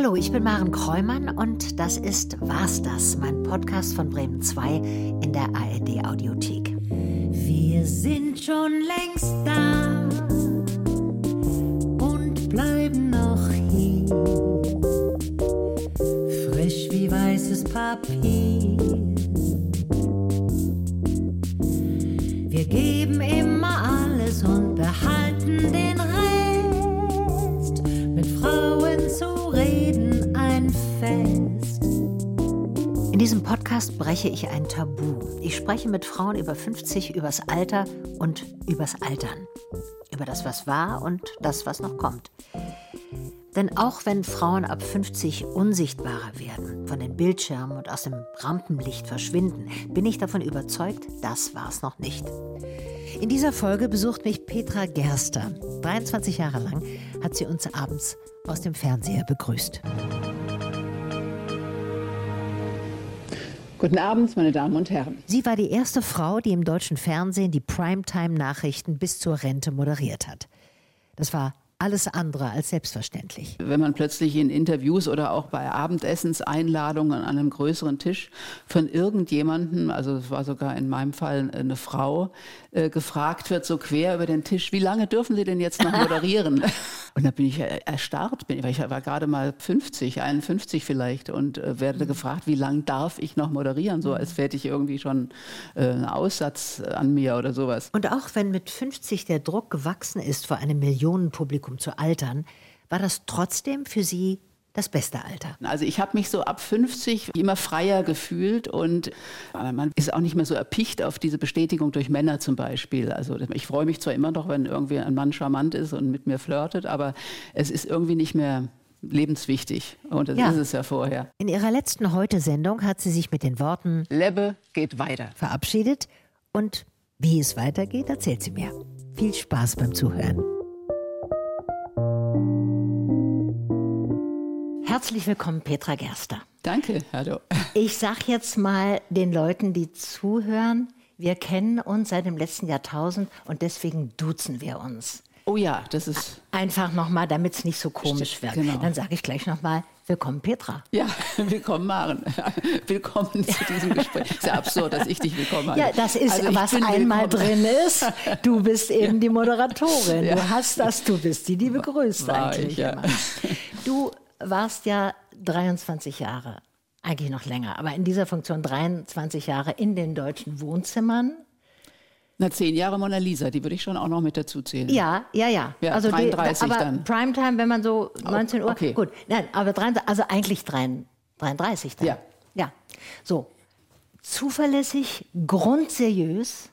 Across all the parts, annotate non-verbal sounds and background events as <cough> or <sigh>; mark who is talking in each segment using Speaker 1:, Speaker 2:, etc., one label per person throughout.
Speaker 1: Hallo, ich bin Maren Kräumann und das ist Was das, mein Podcast von Bremen 2 in der ARD Audiothek.
Speaker 2: Wir sind schon längst da und bleiben noch hier.
Speaker 1: Podcast breche ich ein Tabu. Ich spreche mit Frauen über 50 übers Alter und übers Altern. Über das, was war und das, was noch kommt. Denn auch wenn Frauen ab 50 unsichtbarer werden, von den Bildschirmen und aus dem Rampenlicht verschwinden, bin ich davon überzeugt, das war es noch nicht. In dieser Folge besucht mich Petra Gerster. 23 Jahre lang hat sie uns abends aus dem Fernseher begrüßt.
Speaker 3: Guten Abend, meine Damen und Herren.
Speaker 1: Sie war die erste Frau, die im deutschen Fernsehen die Primetime-Nachrichten bis zur Rente moderiert hat. Das war alles andere als selbstverständlich.
Speaker 3: Wenn man plötzlich in Interviews oder auch bei Abendessenseinladungen an einem größeren Tisch von irgendjemandem, also es war sogar in meinem Fall eine Frau, äh, gefragt wird, so quer über den Tisch, wie lange dürfen Sie denn jetzt noch <laughs> moderieren? und da bin ich erstarrt, bin, weil ich war gerade mal 50, 51 vielleicht und äh, werde mhm. gefragt, wie lange darf ich noch moderieren, so als hätte ich irgendwie schon äh, einen Aussatz an mir oder sowas.
Speaker 1: Und auch wenn mit 50 der Druck gewachsen ist vor einem Millionenpublikum, Publikum zu altern, war das trotzdem für Sie das beste Alter?
Speaker 3: Also ich habe mich so ab 50 immer freier gefühlt und äh, man ist auch nicht mehr so erpicht auf diese Bestätigung durch Männer zum Beispiel. Also ich freue mich zwar immer noch, wenn irgendwie ein Mann charmant ist und mit mir flirtet, aber es ist irgendwie nicht mehr lebenswichtig. Und das ja. ist es ja vorher.
Speaker 1: In ihrer letzten Heute-Sendung hat sie sich mit den Worten
Speaker 3: Lebbe geht weiter
Speaker 1: verabschiedet und wie es weitergeht, erzählt sie mir. Viel Spaß beim Zuhören. Herzlich willkommen, Petra Gerster.
Speaker 3: Danke, hallo. <laughs>
Speaker 1: Ich sage jetzt mal den Leuten, die zuhören, wir kennen uns seit dem letzten Jahrtausend und deswegen duzen wir uns.
Speaker 3: Oh ja, das ist.
Speaker 1: Einfach nochmal, damit es nicht so komisch Stimmt, wird. Genau. Dann sage ich gleich nochmal, willkommen Petra.
Speaker 3: Ja, <laughs> willkommen Maren. <laughs> willkommen zu diesem Gespräch. Ist ja absurd, dass ich dich willkommen heiße.
Speaker 1: Ja, das ist, also was einmal willkommen. drin ist. Du bist eben ja. die Moderatorin. Ja. Du hast das, du bist die, die begrüßt War eigentlich. Ich, ja. Du warst ja 23 Jahre, eigentlich noch länger, aber in dieser Funktion 23 Jahre in den deutschen Wohnzimmern.
Speaker 3: Na, zehn Jahre Mona Lisa, die würde ich schon auch noch mit dazu zählen.
Speaker 1: Ja, ja, ja.
Speaker 3: ja also 33
Speaker 1: die, aber
Speaker 3: dann.
Speaker 1: Primetime, wenn man so 19 Uhr. Okay. Gut, nein, aber 33, also eigentlich 33 dann.
Speaker 3: Ja.
Speaker 1: Ja. So. Zuverlässig, grundseriös,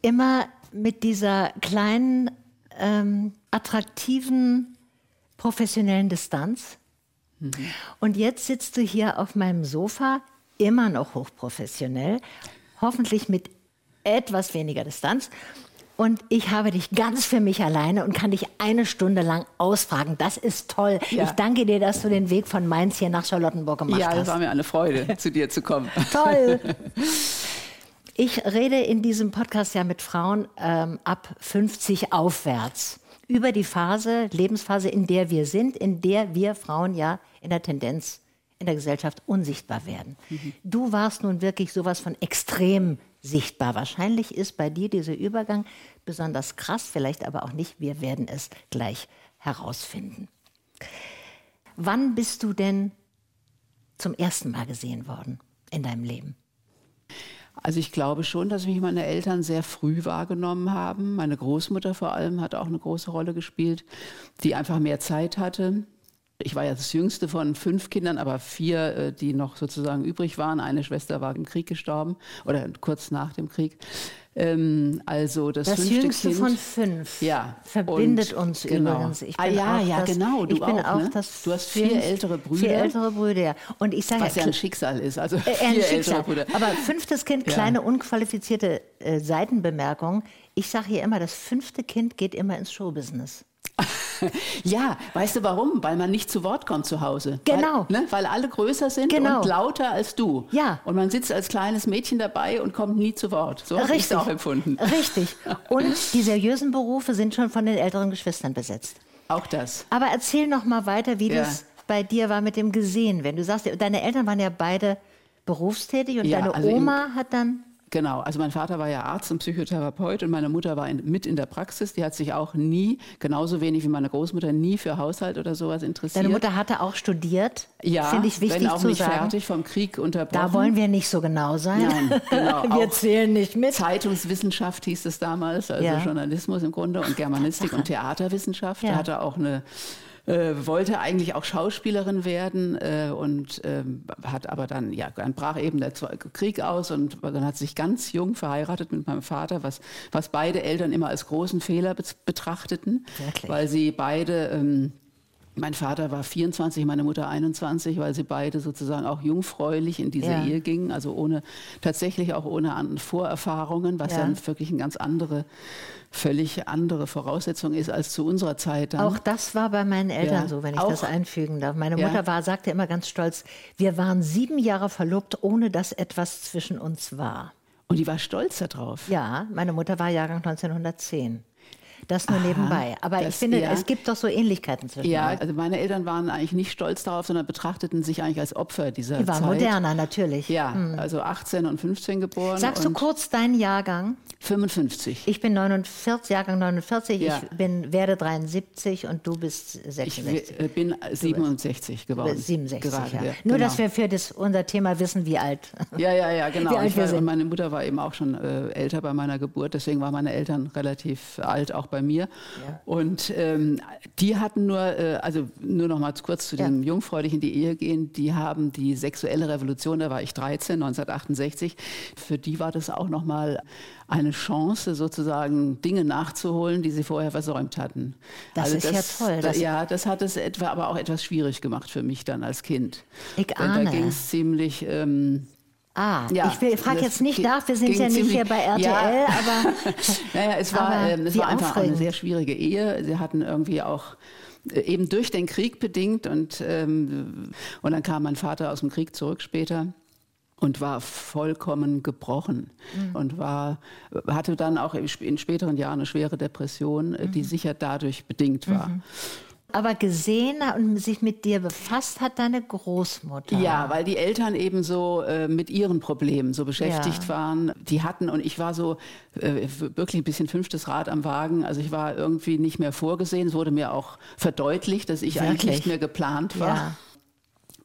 Speaker 1: immer mit dieser kleinen, ähm, attraktiven professionellen Distanz. Mhm. Und jetzt sitzt du hier auf meinem Sofa, immer noch hochprofessionell, hoffentlich mit etwas weniger Distanz. Und ich habe dich ganz für mich alleine und kann dich eine Stunde lang ausfragen. Das ist toll. Ja. Ich danke dir, dass du den Weg von Mainz hier nach Charlottenburg gemacht hast.
Speaker 3: Ja,
Speaker 1: das
Speaker 3: war mir eine Freude, <laughs> zu dir zu kommen.
Speaker 1: Toll. <laughs> Ich rede in diesem Podcast ja mit Frauen ähm, ab 50 aufwärts über die Phase, Lebensphase, in der wir sind, in der wir Frauen ja in der Tendenz in der Gesellschaft unsichtbar werden. Mhm. Du warst nun wirklich sowas von extrem sichtbar. Wahrscheinlich ist bei dir dieser Übergang besonders krass, vielleicht aber auch nicht. Wir werden es gleich herausfinden. Wann bist du denn zum ersten Mal gesehen worden in deinem Leben?
Speaker 3: Also ich glaube schon, dass mich meine Eltern sehr früh wahrgenommen haben. Meine Großmutter vor allem hat auch eine große Rolle gespielt, die einfach mehr Zeit hatte. Ich war ja das jüngste von fünf Kindern, aber vier, äh, die noch sozusagen übrig waren. Eine Schwester war im Krieg gestorben oder kurz nach dem Krieg. Ähm, also das,
Speaker 1: das jüngste
Speaker 3: kind,
Speaker 1: von fünf
Speaker 3: ja,
Speaker 1: verbindet uns
Speaker 3: genau.
Speaker 1: übrigens.
Speaker 3: Ich ah bin ah, ja, ja,
Speaker 1: das,
Speaker 3: genau.
Speaker 1: Du ich bin auch,
Speaker 3: ne?
Speaker 1: das
Speaker 3: Du hast vier ältere Brüder.
Speaker 1: Vier ältere Brüder. Und ich sage
Speaker 3: was ja ein Schicksal ist. Also
Speaker 1: äh, ein vier Schicksal. ältere Brüder. Aber fünftes Kind, kleine ja. unqualifizierte äh, Seitenbemerkung. Ich sage hier immer, das fünfte Kind geht immer ins Showbusiness. <laughs>
Speaker 3: ja, weißt du warum? Weil man nicht zu Wort kommt zu Hause.
Speaker 1: Genau.
Speaker 3: Weil, ne? Weil alle größer sind
Speaker 1: genau.
Speaker 3: und lauter als du.
Speaker 1: Ja.
Speaker 3: Und man sitzt als kleines Mädchen dabei und kommt nie zu Wort. So habe ich es auch empfunden.
Speaker 1: Richtig. <laughs> Und die seriösen Berufe sind schon von den älteren Geschwistern besetzt.
Speaker 3: Auch das.
Speaker 1: Aber erzähl noch mal weiter, wie ja. das bei dir war mit dem Gesehen, wenn du sagst, deine Eltern waren ja beide berufstätig und
Speaker 3: Ja,
Speaker 1: deine
Speaker 3: also
Speaker 1: Oma hat dann
Speaker 3: Genau, also mein Vater war ja Arzt und Psychotherapeut und meine Mutter war in, mit in der Praxis. Die hat sich auch nie, genauso wenig wie meine Großmutter, nie für Haushalt oder sowas interessiert.
Speaker 1: Deine Mutter hatte auch studiert.
Speaker 3: ja,
Speaker 1: Finde ich wichtig
Speaker 3: wenn auch
Speaker 1: zu
Speaker 3: nicht
Speaker 1: sagen.
Speaker 3: fertig vom Krieg unterbrochen.
Speaker 1: Da wollen wir nicht so genau sein.
Speaker 3: Nein, genau, <laughs>
Speaker 1: wir zählen nicht mit.
Speaker 3: Zeitungswissenschaft hieß es damals, also
Speaker 1: Ja.
Speaker 3: Journalismus im Grunde und Germanistik <laughs> und Theaterwissenschaft.
Speaker 1: Ja.
Speaker 3: Er hatte auch eine äh, wollte eigentlich auch Schauspielerin werden äh, und ähm, hat aber dann, ja, dann brach eben der Krieg aus und dann hat sich ganz jung verheiratet mit meinem Vater, was, was beide Eltern immer als großen Fehler be betrachteten,
Speaker 1: Wirklich?
Speaker 3: weil sie beide ähm, mein Vater war 24, meine Mutter 21, weil sie beide sozusagen auch jungfräulich in diese
Speaker 1: Ja.
Speaker 3: Ehe gingen, also ohne tatsächlich auch ohne Vorerfahrungen, was
Speaker 1: Ja.
Speaker 3: ja, wirklich eine ganz andere, völlig andere Voraussetzung ist als zu unserer Zeit. Dann.
Speaker 1: Auch das war bei meinen Eltern
Speaker 3: Ja,
Speaker 1: so, wenn ich
Speaker 3: auch-
Speaker 1: das einfügen darf. Meine. Mutter war, sagte immer ganz stolz, wir waren sieben Jahre verlobt, ohne dass etwas zwischen uns war.
Speaker 3: Und die war stolz darauf.
Speaker 1: Ja, meine Mutter war Jahrgang 1910. Das nur nebenbei. Aber ich finde,
Speaker 3: ja.
Speaker 1: es gibt doch so Ähnlichkeiten zwischen
Speaker 3: Ja, also meine Eltern waren eigentlich nicht stolz darauf, sondern betrachteten sich eigentlich als Opfer dieser
Speaker 1: Die waren
Speaker 3: Zeit.
Speaker 1: moderner, natürlich.
Speaker 3: Ja, also 18 und 15 geboren.
Speaker 1: Sagst du kurz deinen Jahrgang?
Speaker 3: 55.
Speaker 1: Ich bin 49, Jahrgang 49,
Speaker 3: Ja.
Speaker 1: ich bin, werde 73 und du bist
Speaker 3: Ich
Speaker 1: 66.
Speaker 3: äh, bin 67 geworden.
Speaker 1: 67,
Speaker 3: Gerade,
Speaker 1: ja.
Speaker 3: ja,
Speaker 1: Nur,
Speaker 3: genau.
Speaker 1: dass wir für das, unser Thema wissen, wie alt.
Speaker 3: Ja, ja, ja, <laughs> genau.
Speaker 1: Wie alt
Speaker 3: ich
Speaker 1: wir sind.
Speaker 3: und meine Mutter war eben auch schon äh, älter bei meiner Geburt, deswegen waren meine Eltern relativ alt, auch bei mir. Und ähm, die hatten nur, äh, also nur noch mal kurz zu
Speaker 1: Ja.
Speaker 3: dem jungfräulich in die Ehe gehen, die haben die sexuelle Revolution, da war ich 13, 1968, für die war das auch noch mal eine Chance, sozusagen Dinge nachzuholen, die sie vorher versäumt hatten.
Speaker 1: Das ist ja toll,
Speaker 3: Da,
Speaker 1: das-
Speaker 3: ja, das hat es etwa aber auch etwas schwierig gemacht für mich dann als Kind.
Speaker 1: Ich ahne.
Speaker 3: Da ging es ziemlich... Ähm,
Speaker 1: Ah,
Speaker 3: Ja,
Speaker 1: ich frage jetzt nicht nach, wir sind ja nicht
Speaker 3: ziemlich-
Speaker 1: hier bei RTL, <laughs>
Speaker 3: Ja.
Speaker 1: aber <laughs>
Speaker 3: Naja, es war, ähm, es war einfach eine sehr schwierige Ehe. Sie hatten irgendwie auch äh, eben durch den Krieg bedingt und, ähm, und dann kam mein Vater aus dem Krieg zurück später und war vollkommen gebrochen
Speaker 1: Mhm.
Speaker 3: und war, hatte dann auch in sp- in späteren Jahren eine schwere Depression, äh,
Speaker 1: Mhm.
Speaker 3: die sicher dadurch bedingt war.
Speaker 1: Aber gesehen und sich mit dir befasst hat deine Großmutter.
Speaker 3: Ja, weil die Eltern eben so äh, mit ihren Problemen so beschäftigt
Speaker 1: Ja.
Speaker 3: waren. Die hatten, und ich war so äh, wirklich ein bisschen fünftes Rad am Wagen. Also ich war irgendwie nicht mehr vorgesehen. Es wurde mir auch verdeutlicht, dass ich eigentlich
Speaker 1: Wirklich?
Speaker 3: nicht mehr geplant war.
Speaker 1: Ja.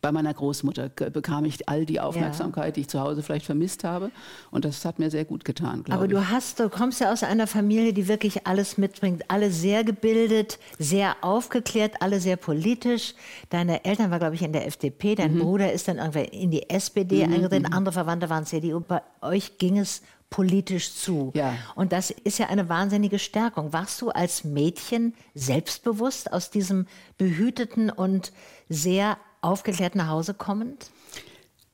Speaker 3: Bei meiner Großmutter bekam ich all die Aufmerksamkeit, die ich zu Hause vielleicht vermisst habe. Und das hat mir sehr gut getan, glaube
Speaker 1: Aber
Speaker 3: ich.
Speaker 1: du hast, du kommst ja aus einer Familie, die wirklich alles mitbringt. Alle sehr gebildet, sehr aufgeklärt, alle sehr politisch. Deine Eltern waren, glaube ich, in der FDP. Dein
Speaker 3: Mhm.
Speaker 1: Bruder ist dann irgendwann in die SPD eingetreten. Andere Verwandte waren CDU. Bei euch ging es politisch zu.
Speaker 3: Ja.
Speaker 1: Und das ist ja eine wahnsinnige Stärkung. Warst du als Mädchen selbstbewusst aus diesem behüteten und sehr aufgeklärten nach Hause kommend?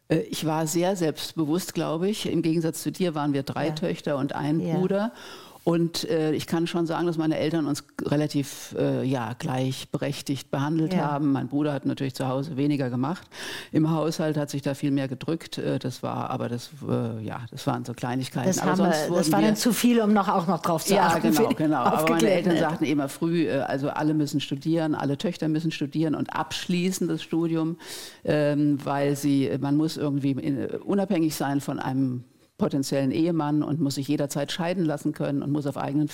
Speaker 3: Äh, Ich war sehr selbstbewusst, glaube ich. Im Gegensatz zu dir waren wir drei
Speaker 1: Ja.
Speaker 3: Töchter und ein
Speaker 1: Ja.
Speaker 3: Bruder. Und äh, ich kann schon sagen, dass meine Eltern uns relativ äh, ja, gleichberechtigt behandelt
Speaker 1: Ja.
Speaker 3: haben. Mein Bruder hat natürlich zu Hause weniger gemacht. Im Haushalt hat sich da viel mehr gedrückt. Äh, das war, aber das, äh, ja, das waren so Kleinigkeiten.
Speaker 1: Das,
Speaker 3: aber
Speaker 1: haben
Speaker 3: sonst
Speaker 1: wir, das war dann zu viel, um noch auch noch drauf zu
Speaker 3: ja,
Speaker 1: achten. für
Speaker 3: genau, genau. Aber meine Eltern sagten immer früh, äh, also alle müssen studieren, alle Töchter müssen studieren und abschließen das Studium, ähm, weil sie, man muss irgendwie in, unabhängig sein von einem potenziellen Ehemann und muss sich jederzeit scheiden lassen können und muss auf eigenen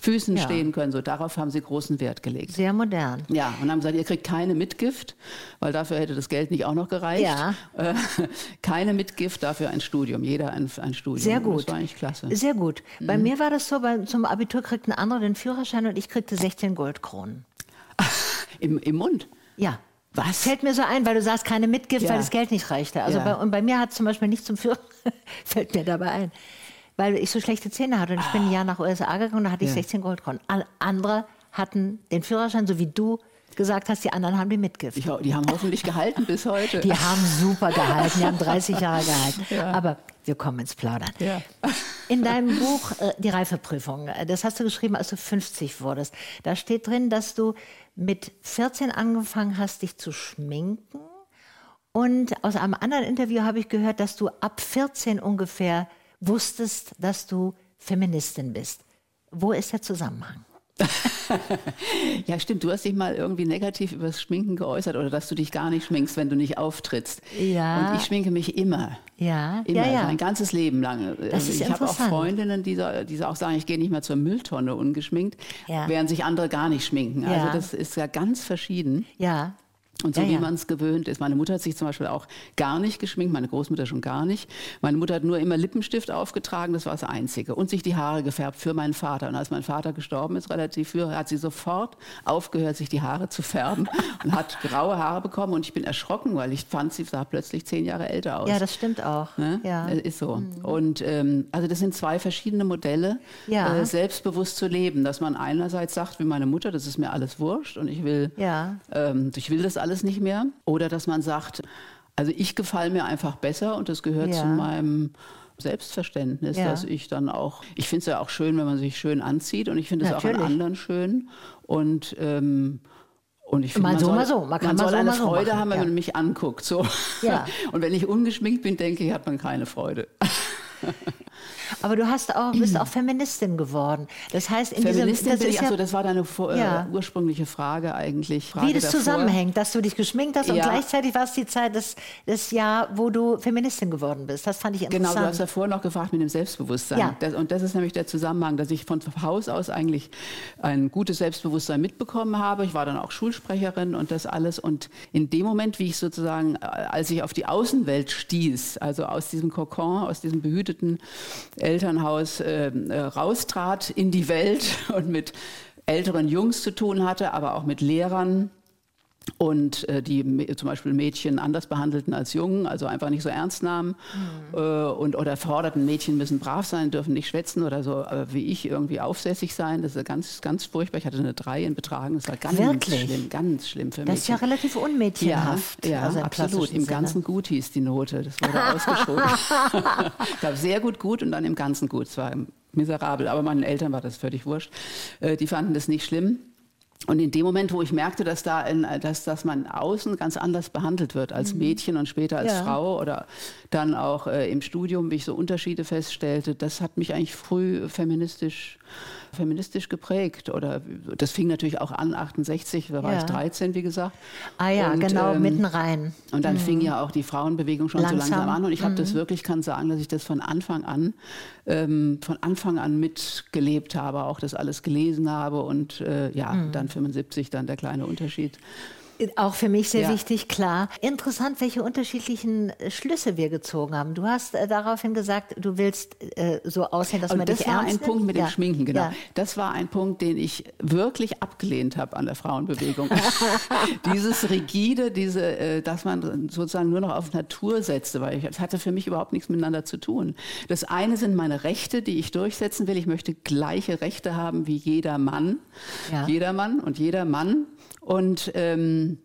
Speaker 3: Füßen
Speaker 1: Ja.
Speaker 3: stehen können. So darauf haben sie großen Wert gelegt.
Speaker 1: Sehr modern.
Speaker 3: Ja, und haben gesagt, ihr kriegt keine Mitgift, weil dafür hätte das Geld nicht auch noch gereicht.
Speaker 1: Ja.
Speaker 3: Äh, <laughs> keine Mitgift, dafür ein Studium, jeder ein, ein Studium.
Speaker 1: Sehr
Speaker 3: Und
Speaker 1: gut.
Speaker 3: Das war eigentlich klasse.
Speaker 1: Sehr gut.
Speaker 3: Mhm.
Speaker 1: Bei mir war das so, bei, zum Abitur kriegten andere den Führerschein und ich kriegte 16 Goldkronen. <laughs>
Speaker 3: Im, Im Mund.
Speaker 1: Ja.
Speaker 3: Was?
Speaker 1: Fällt mir so ein, weil du sagst, keine Mitgift,
Speaker 3: Ja.
Speaker 1: weil das Geld nicht reichte. Also
Speaker 3: Ja.
Speaker 1: bei, und bei mir hat zum Beispiel nicht zum Führer, <laughs> fällt mir dabei ein, weil ich so schlechte Zähne hatte und ich bin ein Jahr nach USA gegangen und da hatte ich
Speaker 3: Ja.
Speaker 1: 16 Goldkronen. Alle andere hatten den Führerschein, so wie du gesagt hast, die anderen haben die Mitgift.
Speaker 3: Ich, die haben hoffentlich gehalten bis heute.
Speaker 1: Die haben super gehalten, die haben 30 Jahre gehalten. Aber wir kommen ins Plaudern.
Speaker 3: Ja.
Speaker 1: In deinem Buch äh, Die Reifeprüfung, äh, das hast du geschrieben, als du 50 wurdest. Da steht drin, dass du mit 14 angefangen hast, dich zu schminken. Und aus einem anderen Interview habe ich gehört, dass du ab 14 ungefähr wusstest, dass du Feministin bist. Wo ist der Zusammenhang? <laughs>
Speaker 3: ja, stimmt. Du hast dich mal irgendwie negativ über das Schminken geäußert oder dass du dich gar nicht schminkst, wenn du nicht auftrittst.
Speaker 1: Ja.
Speaker 3: Und ich schminke mich immer.
Speaker 1: Ja,
Speaker 3: Immer,
Speaker 1: ja, ja.
Speaker 3: mein ganzes Leben lang.
Speaker 1: Das ist
Speaker 3: ich habe auch. Freundinnen, die, die auch sagen, ich gehe nicht mehr zur Mülltonne ungeschminkt,
Speaker 1: Ja.
Speaker 3: während sich andere gar nicht schminken. Also das ist ja ganz verschieden.
Speaker 1: Ja.
Speaker 3: Und so
Speaker 1: Ja,
Speaker 3: wie
Speaker 1: ja.
Speaker 3: man es gewöhnt ist. Meine Mutter hat sich zum Beispiel auch gar nicht geschminkt, meine Großmutter schon gar nicht. Meine Mutter hat nur immer Lippenstift aufgetragen, das war das Einzige. Und sich die Haare gefärbt für meinen Vater. Und als mein Vater gestorben ist, relativ früh, hat sie sofort aufgehört, sich die Haare zu färben <laughs> und hat graue Haare bekommen. Und ich bin erschrocken, weil ich fand, sie sah plötzlich zehn Jahre älter aus.
Speaker 1: Ja, das stimmt auch.
Speaker 3: Ne?
Speaker 1: Ja.
Speaker 3: Äh, Ist so. Und ähm, also das sind zwei verschiedene Modelle,
Speaker 1: Ja.
Speaker 3: äh, selbstbewusst zu leben. Dass man einerseits sagt, wie meine Mutter, das ist mir alles wurscht und ich will,
Speaker 1: Ja.
Speaker 3: ähm, ich will das alles nicht mehr. Oder dass man sagt, also ich gefalle mir einfach besser und das gehört
Speaker 1: Ja.
Speaker 3: zu meinem Selbstverständnis,
Speaker 1: Ja.
Speaker 3: dass ich dann auch, ich finde es ja auch schön, wenn man sich schön anzieht und ich finde es auch an anderen schön und ähm, und ich finde, man
Speaker 1: so,
Speaker 3: soll,
Speaker 1: mal so. Man kann mal
Speaker 3: soll
Speaker 1: so,
Speaker 3: eine
Speaker 1: so
Speaker 3: Freude
Speaker 1: machen,
Speaker 3: haben, wenn
Speaker 1: ja.
Speaker 3: man mich anguckt. So.
Speaker 1: Ja. <laughs>
Speaker 3: Und wenn ich ungeschminkt bin, denke ich, hat man keine Freude. <laughs>
Speaker 1: Aber du hast auch, bist auch <clears throat> Feministin geworden. Das heißt, in
Speaker 3: Feministin
Speaker 1: diesem,
Speaker 3: bin ich, also das war deine vor,
Speaker 1: Ja.
Speaker 3: äh, ursprüngliche Frage eigentlich. Frage
Speaker 1: wie das
Speaker 3: davor.
Speaker 1: zusammenhängt, dass du dich geschminkt hast und
Speaker 3: Ja.
Speaker 1: gleichzeitig war es die Zeit, das, das Jahr, wo du Feministin geworden bist. Das fand ich
Speaker 3: Genau,
Speaker 1: interessant.
Speaker 3: du hast ja vorher noch gefragt mit dem Selbstbewusstsein.
Speaker 1: Ja.
Speaker 3: Das, und das ist nämlich der Zusammenhang, dass ich von Haus aus eigentlich ein gutes Selbstbewusstsein mitbekommen habe. Ich war dann auch Schulsprecherin und das alles. Und in dem Moment, wie ich sozusagen, äh, als ich auf die Außenwelt stieß, also aus diesem Kokon, aus diesem behüteten Elternhaus äh, äh, raustrat in die Welt <laughs> und mit älteren Jungs zu tun hatte, aber auch mit Lehrern, und äh, die zum Beispiel Mädchen anders behandelten als Jungen, also einfach nicht so ernst nahmen
Speaker 1: Mhm.
Speaker 3: äh, und oder forderten, Mädchen müssen brav sein, dürfen nicht schwätzen oder so äh, wie ich irgendwie aufsässig sein. Das ist ganz, ganz furchtbar. Ich hatte eine Drei in Betragen. Das war ganz
Speaker 1: Wirklich?
Speaker 3: schlimm, ganz schlimm für
Speaker 1: das ist ja relativ unmädchenhaft.
Speaker 3: Ja, ja
Speaker 1: also
Speaker 3: absolut. Im
Speaker 1: Sinne.
Speaker 3: Ganzen gut hieß die Note. Das wurde ausgeschoben. ich glaube, <laughs> <laughs> sehr gut gut und dann im Ganzen gut. Es war miserabel, aber meinen Eltern war das völlig wurscht. Äh, Die fanden das nicht schlimm. Und in dem Moment, wo ich merkte, dass da in, dass, dass man außen ganz anders behandelt wird als Mädchen und später als
Speaker 1: Mhm. Ja.
Speaker 3: Frau oder dann auch äh, im Studium, wie ich so Unterschiede feststellte, das hat mich eigentlich früh feministisch, feministisch geprägt. Oder das fing natürlich auch an, 68, da war
Speaker 1: Ja.
Speaker 3: ich 13, wie gesagt.
Speaker 1: Ah ja,
Speaker 3: Und,
Speaker 1: genau,
Speaker 3: ähm,
Speaker 1: mitten rein.
Speaker 3: und dann fing ja auch die Frauenbewegung schon so
Speaker 1: Langsam. Mhm.
Speaker 3: langsam an. Und ich habe das wirklich, kann sagen, dass ich das von Anfang an, ähm, von Anfang an mitgelebt habe, auch das alles gelesen habe. Und äh, ja,
Speaker 1: Mhm.
Speaker 3: dann 75, dann der kleine Unterschied.
Speaker 1: Auch für mich sehr
Speaker 3: Ja.
Speaker 1: wichtig, klar. Interessant, welche unterschiedlichen äh, Schlüsse wir gezogen haben. Du hast äh, daraufhin gesagt, du willst äh, so aussehen, dass man
Speaker 3: Und das
Speaker 1: dich
Speaker 3: war
Speaker 1: ernst
Speaker 3: ein
Speaker 1: nimmt.
Speaker 3: Punkt mit
Speaker 1: ja.
Speaker 3: dem Schminken, genau.
Speaker 1: Ja.
Speaker 3: Das war ein Punkt, den ich wirklich abgelehnt habe an der Frauenbewegung. <laughs> Dieses rigide, diese, äh, dass man sozusagen nur noch auf Natur setzte, weil ich, das hatte für mich überhaupt nichts miteinander zu tun. Das eine sind meine Rechte, die ich durchsetzen will. Ich möchte gleiche Rechte haben wie jeder Mann, jeder Mann und jeder Mann. Und ähm,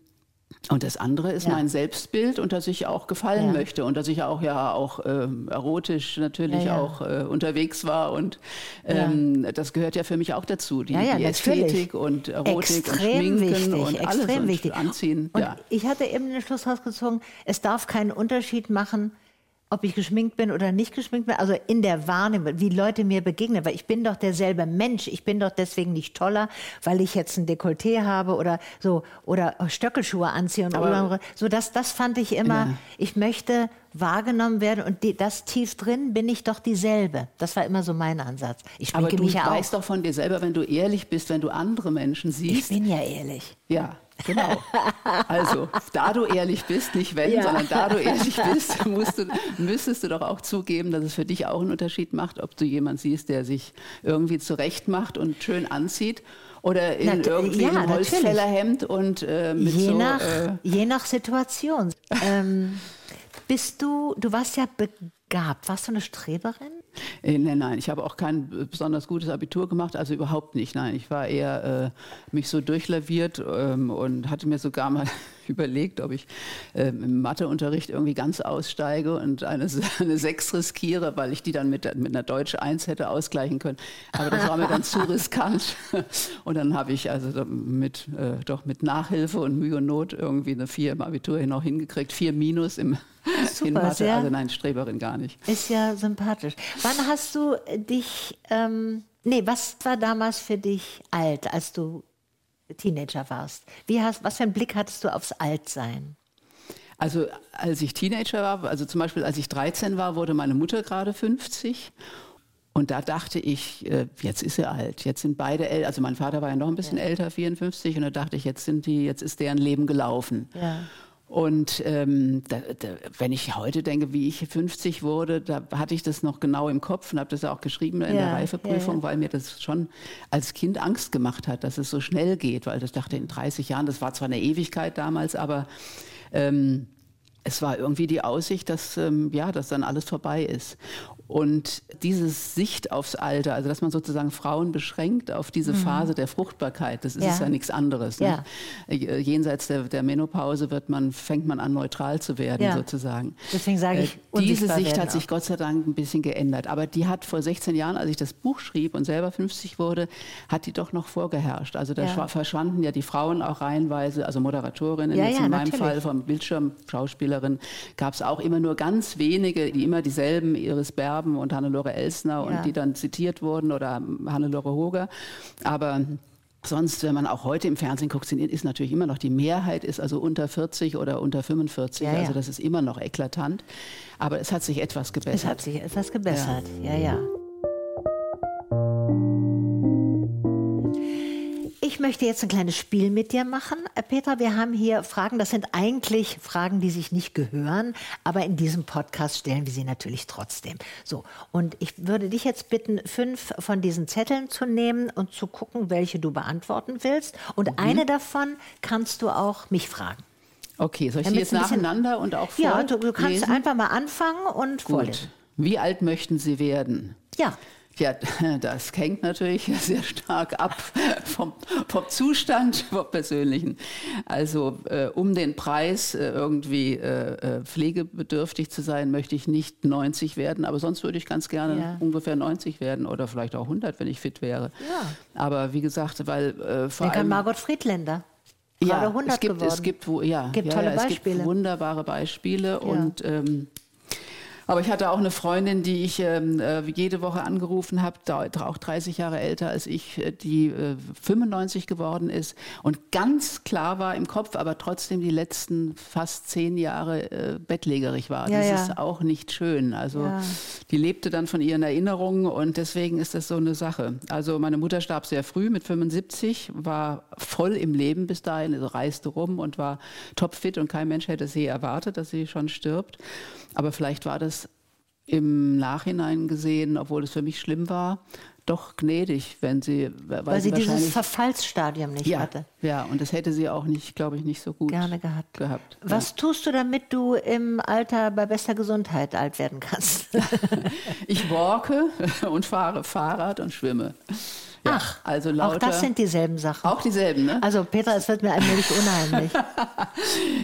Speaker 3: und das andere ist
Speaker 1: Ja.
Speaker 3: mein Selbstbild und dass ich auch gefallen
Speaker 1: Ja.
Speaker 3: möchte und dass ich auch ja auch ähm, erotisch natürlich
Speaker 1: Ja,
Speaker 3: auch äh, unterwegs war und ähm, das gehört ja für mich auch dazu die, die. Ästhetik und Erotik
Speaker 1: extrem
Speaker 3: und Schminken
Speaker 1: wichtig,
Speaker 3: und alles
Speaker 1: extrem
Speaker 3: und
Speaker 1: wichtig.
Speaker 3: anziehen.
Speaker 1: Und
Speaker 3: ja.
Speaker 1: ich hatte eben den Schluss rausgezogen, es darf keinen Unterschied machen, ob ich geschminkt bin oder nicht geschminkt bin, also in der Wahrnehmung, wie Leute mir begegnen, weil ich bin doch derselbe Mensch, ich bin doch deswegen nicht toller, weil ich jetzt ein Dekolleté habe oder so oder Stöckelschuhe anziehe und
Speaker 3: Aber-
Speaker 1: so das das fand ich immer,
Speaker 3: Ja.
Speaker 1: ich möchte wahrgenommen werden und die, das tief drin bin ich doch dieselbe. Das war immer so mein Ansatz. Ich
Speaker 3: Aber du
Speaker 1: mich ja
Speaker 3: weißt
Speaker 1: auch.
Speaker 3: doch von dir selber, wenn du ehrlich bist, wenn du andere Menschen
Speaker 1: Ich
Speaker 3: siehst.
Speaker 1: bin ja ehrlich.
Speaker 3: Ja, genau. Also, da du ehrlich bist, nicht wenn,
Speaker 1: Ja.
Speaker 3: sondern da du ehrlich <laughs> bist, musst du, müsstest du doch auch zugeben, dass es für dich auch einen Unterschied macht, ob du jemand siehst, der sich irgendwie zurecht macht und schön anzieht oder in
Speaker 1: Nat-
Speaker 3: irgendwie
Speaker 1: ja.
Speaker 3: Holzfällerhemd und äh, mit
Speaker 1: je,
Speaker 3: so...
Speaker 1: nach,
Speaker 3: äh,
Speaker 1: je nach Situation. ähm, bist du, du warst ja begabt. Warst du eine Streberin?
Speaker 3: Äh, Nein, nein, ich habe auch kein besonders gutes Abitur gemacht, also überhaupt nicht. Nein, ich war eher äh, mich so durchlaviert ähm, und hatte mir sogar mal überlegt, ob ich ähm, im Matheunterricht irgendwie ganz aussteige und eine, <laughs> eine 6 riskiere, weil ich die dann mit, mit einer Deutsch 1 hätte ausgleichen können. Aber das war mir dann zu riskant. <laughs> Und dann habe ich also so mit, äh, doch mit Nachhilfe und Mühe und Not irgendwie eine 4 im Abitur hin auch hingekriegt. 4 Minus im,
Speaker 1: Super,
Speaker 3: in Mathe.
Speaker 1: sehr-
Speaker 3: Also nein, Streberin gar nicht.
Speaker 1: Ist ja sympathisch. Wann hast du dich ähm, Nee, was war damals für dich alt, als du Teenager warst? Wie hast, was für einen Blick hattest du aufs Altsein?
Speaker 3: Also als ich Teenager war, also zum Beispiel als ich 13 war, wurde meine Mutter gerade 50. Und da dachte ich, äh, jetzt ist sie alt. Jetzt sind beide älter. Also mein Vater war ja noch ein bisschen ja. älter, 54. Und da dachte ich, jetzt sind die, jetzt ist deren Leben gelaufen. Ja. Und ähm, da, da, wenn ich heute denke, wie ich 50 wurde, da hatte ich das noch genau im Kopf und habe das auch geschrieben in ja, der Reifeprüfung, ja, ja. weil mir das schon als Kind Angst gemacht hat, dass es so schnell geht, weil ich dachte, in 30 Jahren, das war zwar eine Ewigkeit damals, aber ähm, es war irgendwie die Aussicht, dass, ähm, ja, dass dann alles vorbei ist. Und diese Sicht aufs Alter, also dass man sozusagen Frauen beschränkt auf diese mhm. Phase der Fruchtbarkeit, das ist ja, ja nichts anderes. Ja. Ne? Jenseits der, der, Menopause wird man, fängt man an, neutral zu werden, ja. sozusagen.
Speaker 1: Deswegen sage ich,
Speaker 3: äh, diese Sicht hat sich Gott sei Dank ein bisschen geändert. Aber die hat vor 16 Jahren, als ich das Buch schrieb und selber 50 wurde, hat die doch noch vorgeherrscht. Also da verschwanden ja die Frauen auch reihenweise, also Moderatorinnen, jetzt in meinem natürlich. Fall vom Bildschirm, Schauspielerin, gab es auch immer nur ganz wenige, die immer dieselben Iris Berg Erben und Hannelore Elsner und die dann zitiert wurden oder Hannelore Hoger. Aber Sonst, wenn man auch heute im Fernsehen guckt, ist natürlich immer noch die Mehrheit ist also unter 40 oder unter 45. Ja, ja. Also das ist immer noch eklatant. Aber es hat sich etwas gebessert. Es
Speaker 1: hat sich etwas gebessert. Ja, ja. ja. Ich möchte jetzt ein kleines Spiel mit dir machen. Äh, Petra, wir haben hier Fragen, das sind eigentlich Fragen, die sich nicht gehören, aber in diesem Podcast stellen wir sie natürlich trotzdem. So, und ich würde dich jetzt bitten, fünf von diesen Zetteln zu nehmen und zu gucken, welche du beantworten willst. Und mhm. eine davon kannst du auch mich fragen.
Speaker 3: Okay, soll ich die jetzt nacheinander und auch
Speaker 1: vorlesen? Ja, du, du kannst einfach mal anfangen und Gut. vorlesen.
Speaker 3: Wie alt möchten Sie werden?
Speaker 1: Ja.
Speaker 3: Ja, <laughs> das hängt natürlich <laughs> sehr stark ab <laughs> vom, vom Zustand, vom persönlichen. Also äh, um den Preis äh, irgendwie äh, äh pflegebedürftig zu sein, möchte ich nicht 90 werden, aber sonst würde ich ganz gerne ja. ungefähr 90 werden oder vielleicht auch 100, wenn ich fit wäre. Ja. Aber wie gesagt, weil
Speaker 1: äh, vor Denk allem... Margot Friedländer.
Speaker 3: Ja, 100 es gibt, geworden. es gibt, ja,
Speaker 1: gibt
Speaker 3: ja,
Speaker 1: tolle
Speaker 3: ja, es
Speaker 1: Beispiele.
Speaker 3: gibt wunderbare Beispiele und ähm, aber ich hatte auch eine Freundin, die ich ähm, äh, jede Woche angerufen habe, auch 30 Jahre älter als ich, äh, die äh, 95 geworden ist und ganz klar war im Kopf, aber trotzdem die letzten fast zehn Jahre äh, bettlägerig war. Ja, das ja. ist auch nicht schön. Also ja. die lebte dann von ihren Erinnerungen und deswegen ist das so eine Sache. Also meine Mutter starb sehr früh mit 75, war voll im Leben bis dahin, also reiste rum und war topfit und kein Mensch hätte sie erwartet, dass sie schon stirbt. Aber vielleicht war das im Nachhinein gesehen, obwohl es für mich schlimm war, doch gnädig, wenn sie,
Speaker 1: weil, weil sie, sie dieses Verfallsstadium nicht
Speaker 3: ja,
Speaker 1: hatte.
Speaker 3: Ja, und das hätte sie auch nicht, glaube ich, nicht so gut
Speaker 1: gerne gehabt.
Speaker 3: gehabt
Speaker 1: Was
Speaker 3: ja.
Speaker 1: tust du, damit du im Alter bei bester Gesundheit alt werden kannst? <laughs>
Speaker 3: ich walke und fahre Fahrrad und schwimme.
Speaker 1: Ja, Ach, also lauter, auch das sind dieselben Sachen.
Speaker 3: Auch dieselben, ne?
Speaker 1: Also Petra, es wird mir allmählich <laughs> unheimlich.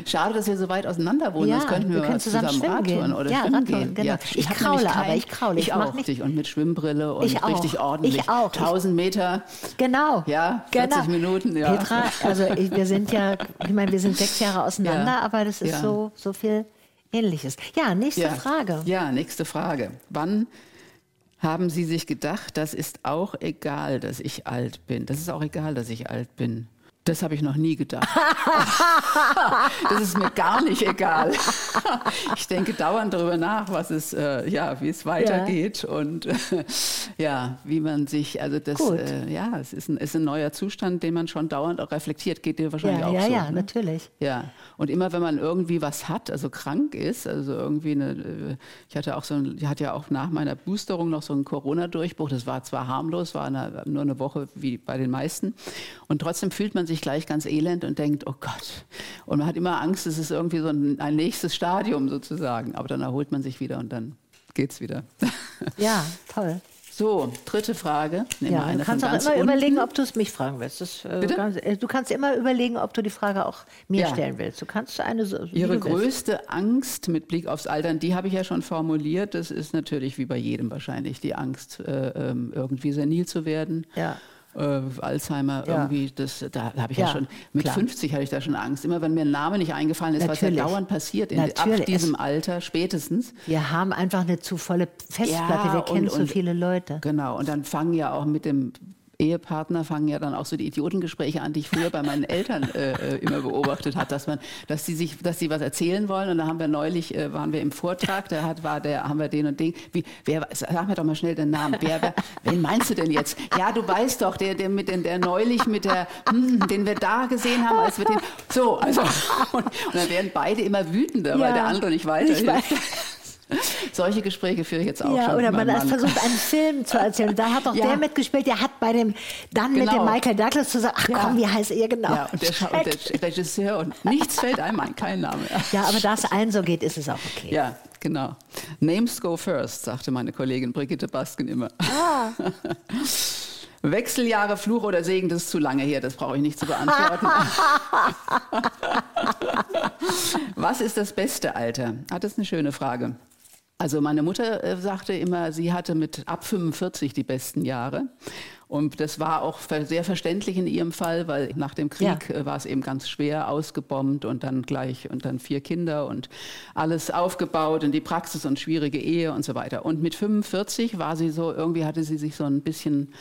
Speaker 3: Schade, dass wir so weit auseinander wohnen. Ja, das könnten wir, wir können zusammen, zusammen Radtouren oder ja, schwimmen gehen.
Speaker 1: Genau. Ja, ich, ich kraule, kein, aber ich kraule.
Speaker 3: Ich, ich auch. Nicht. Und mit Schwimmbrille und ich richtig ordentlich.
Speaker 1: Ich auch.
Speaker 3: 1000 Meter.
Speaker 1: Genau.
Speaker 3: Ja, 40 genau. Minuten. Ja.
Speaker 1: Petra, also ich, wir sind ja, ich meine, wir sind sechs Jahre auseinander, ja. aber das ist so, so viel Ähnliches. Ja, nächste Frage.
Speaker 3: Ja, nächste Frage. Wann haben Sie sich gedacht, das ist auch egal, dass ich alt bin. Das ist auch egal, dass ich alt bin. Das habe ich noch nie gedacht. <laughs> das ist mir gar nicht egal. ich denke dauernd darüber nach, was es, äh, ja, wie es weitergeht ja. und äh, ja, wie man sich, also das, äh, ja, es ist ein, ist ein neuer Zustand, den man schon dauernd auch reflektiert. Geht dir wahrscheinlich
Speaker 1: ja,
Speaker 3: auch
Speaker 1: ja,
Speaker 3: so.
Speaker 1: Ja, ja,
Speaker 3: ne?
Speaker 1: natürlich.
Speaker 3: Ja, und immer wenn man irgendwie was hat, also krank ist, also irgendwie eine, äh, ich hatte auch so, ein, ich hatte ja auch nach meiner Boosterung noch so einen Corona-Durchbruch. Das war zwar harmlos, war eine, nur eine Woche wie bei den meisten, und trotzdem fühlt man sich sich gleich ganz elend und denkt, oh Gott. Und man hat immer Angst, es ist irgendwie so ein, ein nächstes Stadium sozusagen. Aber dann erholt man sich wieder und dann geht's wieder. <laughs>
Speaker 1: Ja, toll.
Speaker 3: So, dritte Frage.
Speaker 1: Ja, du kannst auch immer unten. überlegen, ob du es mich fragen willst. Das, äh, ganz, äh, du kannst immer überlegen, ob du die Frage auch mir ja. stellen willst. Du kannst eine so.
Speaker 3: Ihre größte willst. Angst mit Blick aufs Altern, die habe ich ja schon formuliert. Das ist natürlich wie bei jedem wahrscheinlich die Angst, äh, ähm, irgendwie senil zu werden.
Speaker 1: Ja.
Speaker 3: Äh, Alzheimer
Speaker 1: Ja.
Speaker 3: irgendwie, das, da habe ich ja,
Speaker 1: Ja,
Speaker 3: schon, mit
Speaker 1: klar.
Speaker 3: 50 hatte ich da schon Angst. Immer wenn mir ein Name nicht eingefallen ist, was ja
Speaker 1: Natürlich.
Speaker 3: dauernd passiert, in, ab
Speaker 1: Natürlich.
Speaker 3: diesem Alter spätestens.
Speaker 1: Wir haben einfach eine zu volle Festplatte.
Speaker 3: Ja,
Speaker 1: Wir kennen
Speaker 3: und-
Speaker 1: zu
Speaker 3: und-
Speaker 1: viele Leute.
Speaker 3: Genau, und dann fangen ja auch mit dem Ehepartner fangen ja dann auch so die Idiotengespräche an, die ich früher bei meinen Eltern äh, äh, immer beobachtet hat, dass man, dass sie sich, dass sie was erzählen wollen. Und da haben wir neulich, äh, waren wir im Vortrag, da hat, war der, haben wir den und den. Wie, wer, sag mir doch mal schnell den Namen. Wer, wer, wen meinst du denn jetzt? Ja, du weißt doch, der, der mit den, der neulich mit der, hm, den wir da gesehen haben, als wir den, so, also, <laughs> und, und dann werden beide immer wütender, weil
Speaker 1: Ja.
Speaker 3: der andere nicht
Speaker 1: Ich
Speaker 3: weiterhilft. <laughs> Solche Gespräche führe ich jetzt auch
Speaker 1: Ja,
Speaker 3: schon.
Speaker 1: oder
Speaker 3: mit
Speaker 1: man
Speaker 3: Mann.
Speaker 1: versucht, einen Film zu erzählen. Da hat <laughs> doch
Speaker 3: Ja.
Speaker 1: der mitgespielt, der hat bei dem, dann mit
Speaker 3: Genau.
Speaker 1: dem Michael Douglas zusammen, ach
Speaker 3: Ja.
Speaker 1: komm, wie heißt er genau?
Speaker 3: Ja, und der, und der Regisseur und nichts fällt einem ein, kein Name.
Speaker 1: Ja, aber da es allen so geht, ist es auch okay.
Speaker 3: Ja, genau. Names go first, sagte meine Kollegin Brigitte Basken immer.
Speaker 1: Ah. <laughs>
Speaker 3: Wechseljahre, Fluch oder Segen, das ist zu lange her, das brauche ich nicht zu beantworten. Was ist das beste Alter? Ah, das ist eine schöne Frage. Also meine Mutter äh, sagte immer, sie hatte mit ab 45 die besten Jahre. Und das war auch sehr verständlich in ihrem Fall, weil nach dem Krieg
Speaker 1: Ja.
Speaker 3: äh, war es eben ganz schwer, ausgebombt und dann gleich und dann vier Kinder und alles aufgebaut in die Praxis und schwierige Ehe und so weiter. Und mit 45 war sie so, irgendwie hatte sie sich so ein bisschen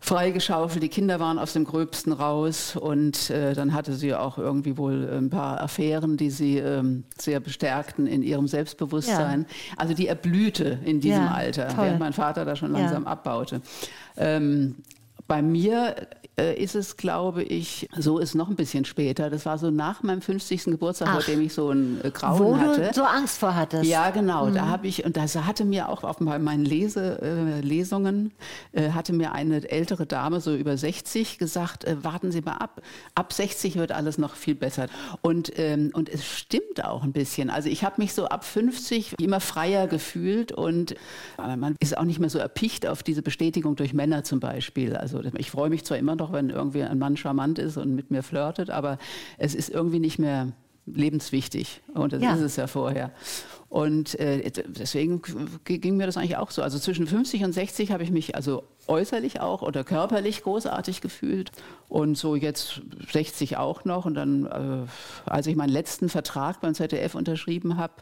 Speaker 3: freigeschaufelt. Die Kinder waren aus dem Gröbsten raus und äh, dann hatte sie auch irgendwie wohl ein paar Affären, die sie ähm, sehr bestärkten in ihrem Selbstbewusstsein. Also die erblühte in diesem
Speaker 1: Ja,
Speaker 3: Alter,
Speaker 1: toll.
Speaker 3: während mein Vater da schon
Speaker 1: Ja.
Speaker 3: langsam abbaute. Ähm, bei mir äh, ist es, glaube ich, so ist noch ein bisschen später. Das war so nach meinem 50. Geburtstag, vor dem ich so ein äh, Grauen
Speaker 1: Wo
Speaker 3: hatte.
Speaker 1: du so Angst vor hattest.
Speaker 3: Ja, genau.
Speaker 1: Mhm.
Speaker 3: Da habe ich, und das hatte mir auch auf meinen Lese, äh, Lesungen, äh, hatte mir eine ältere Dame, so über 60, gesagt, äh, warten Sie mal ab. Ab 60 wird alles noch viel besser. Und, ähm, und es stimmt auch ein bisschen. Also ich habe mich so ab 50 immer freier gefühlt und äh, man ist auch nicht mehr so erpicht auf diese Bestätigung durch Männer zum Beispiel. Also ich freue mich zwar immer noch, wenn irgendwie ein Mann charmant ist und mit mir flirtet, aber es ist irgendwie nicht mehr lebenswichtig. Und das
Speaker 1: Ja.
Speaker 3: ist es ja vorher. Und äh, deswegen ging mir das eigentlich auch so. Also zwischen 50 und 60 habe ich mich also äußerlich auch oder körperlich großartig gefühlt. Und so jetzt 60 auch noch. Und dann, äh, als ich meinen letzten Vertrag beim ZDF unterschrieben habe,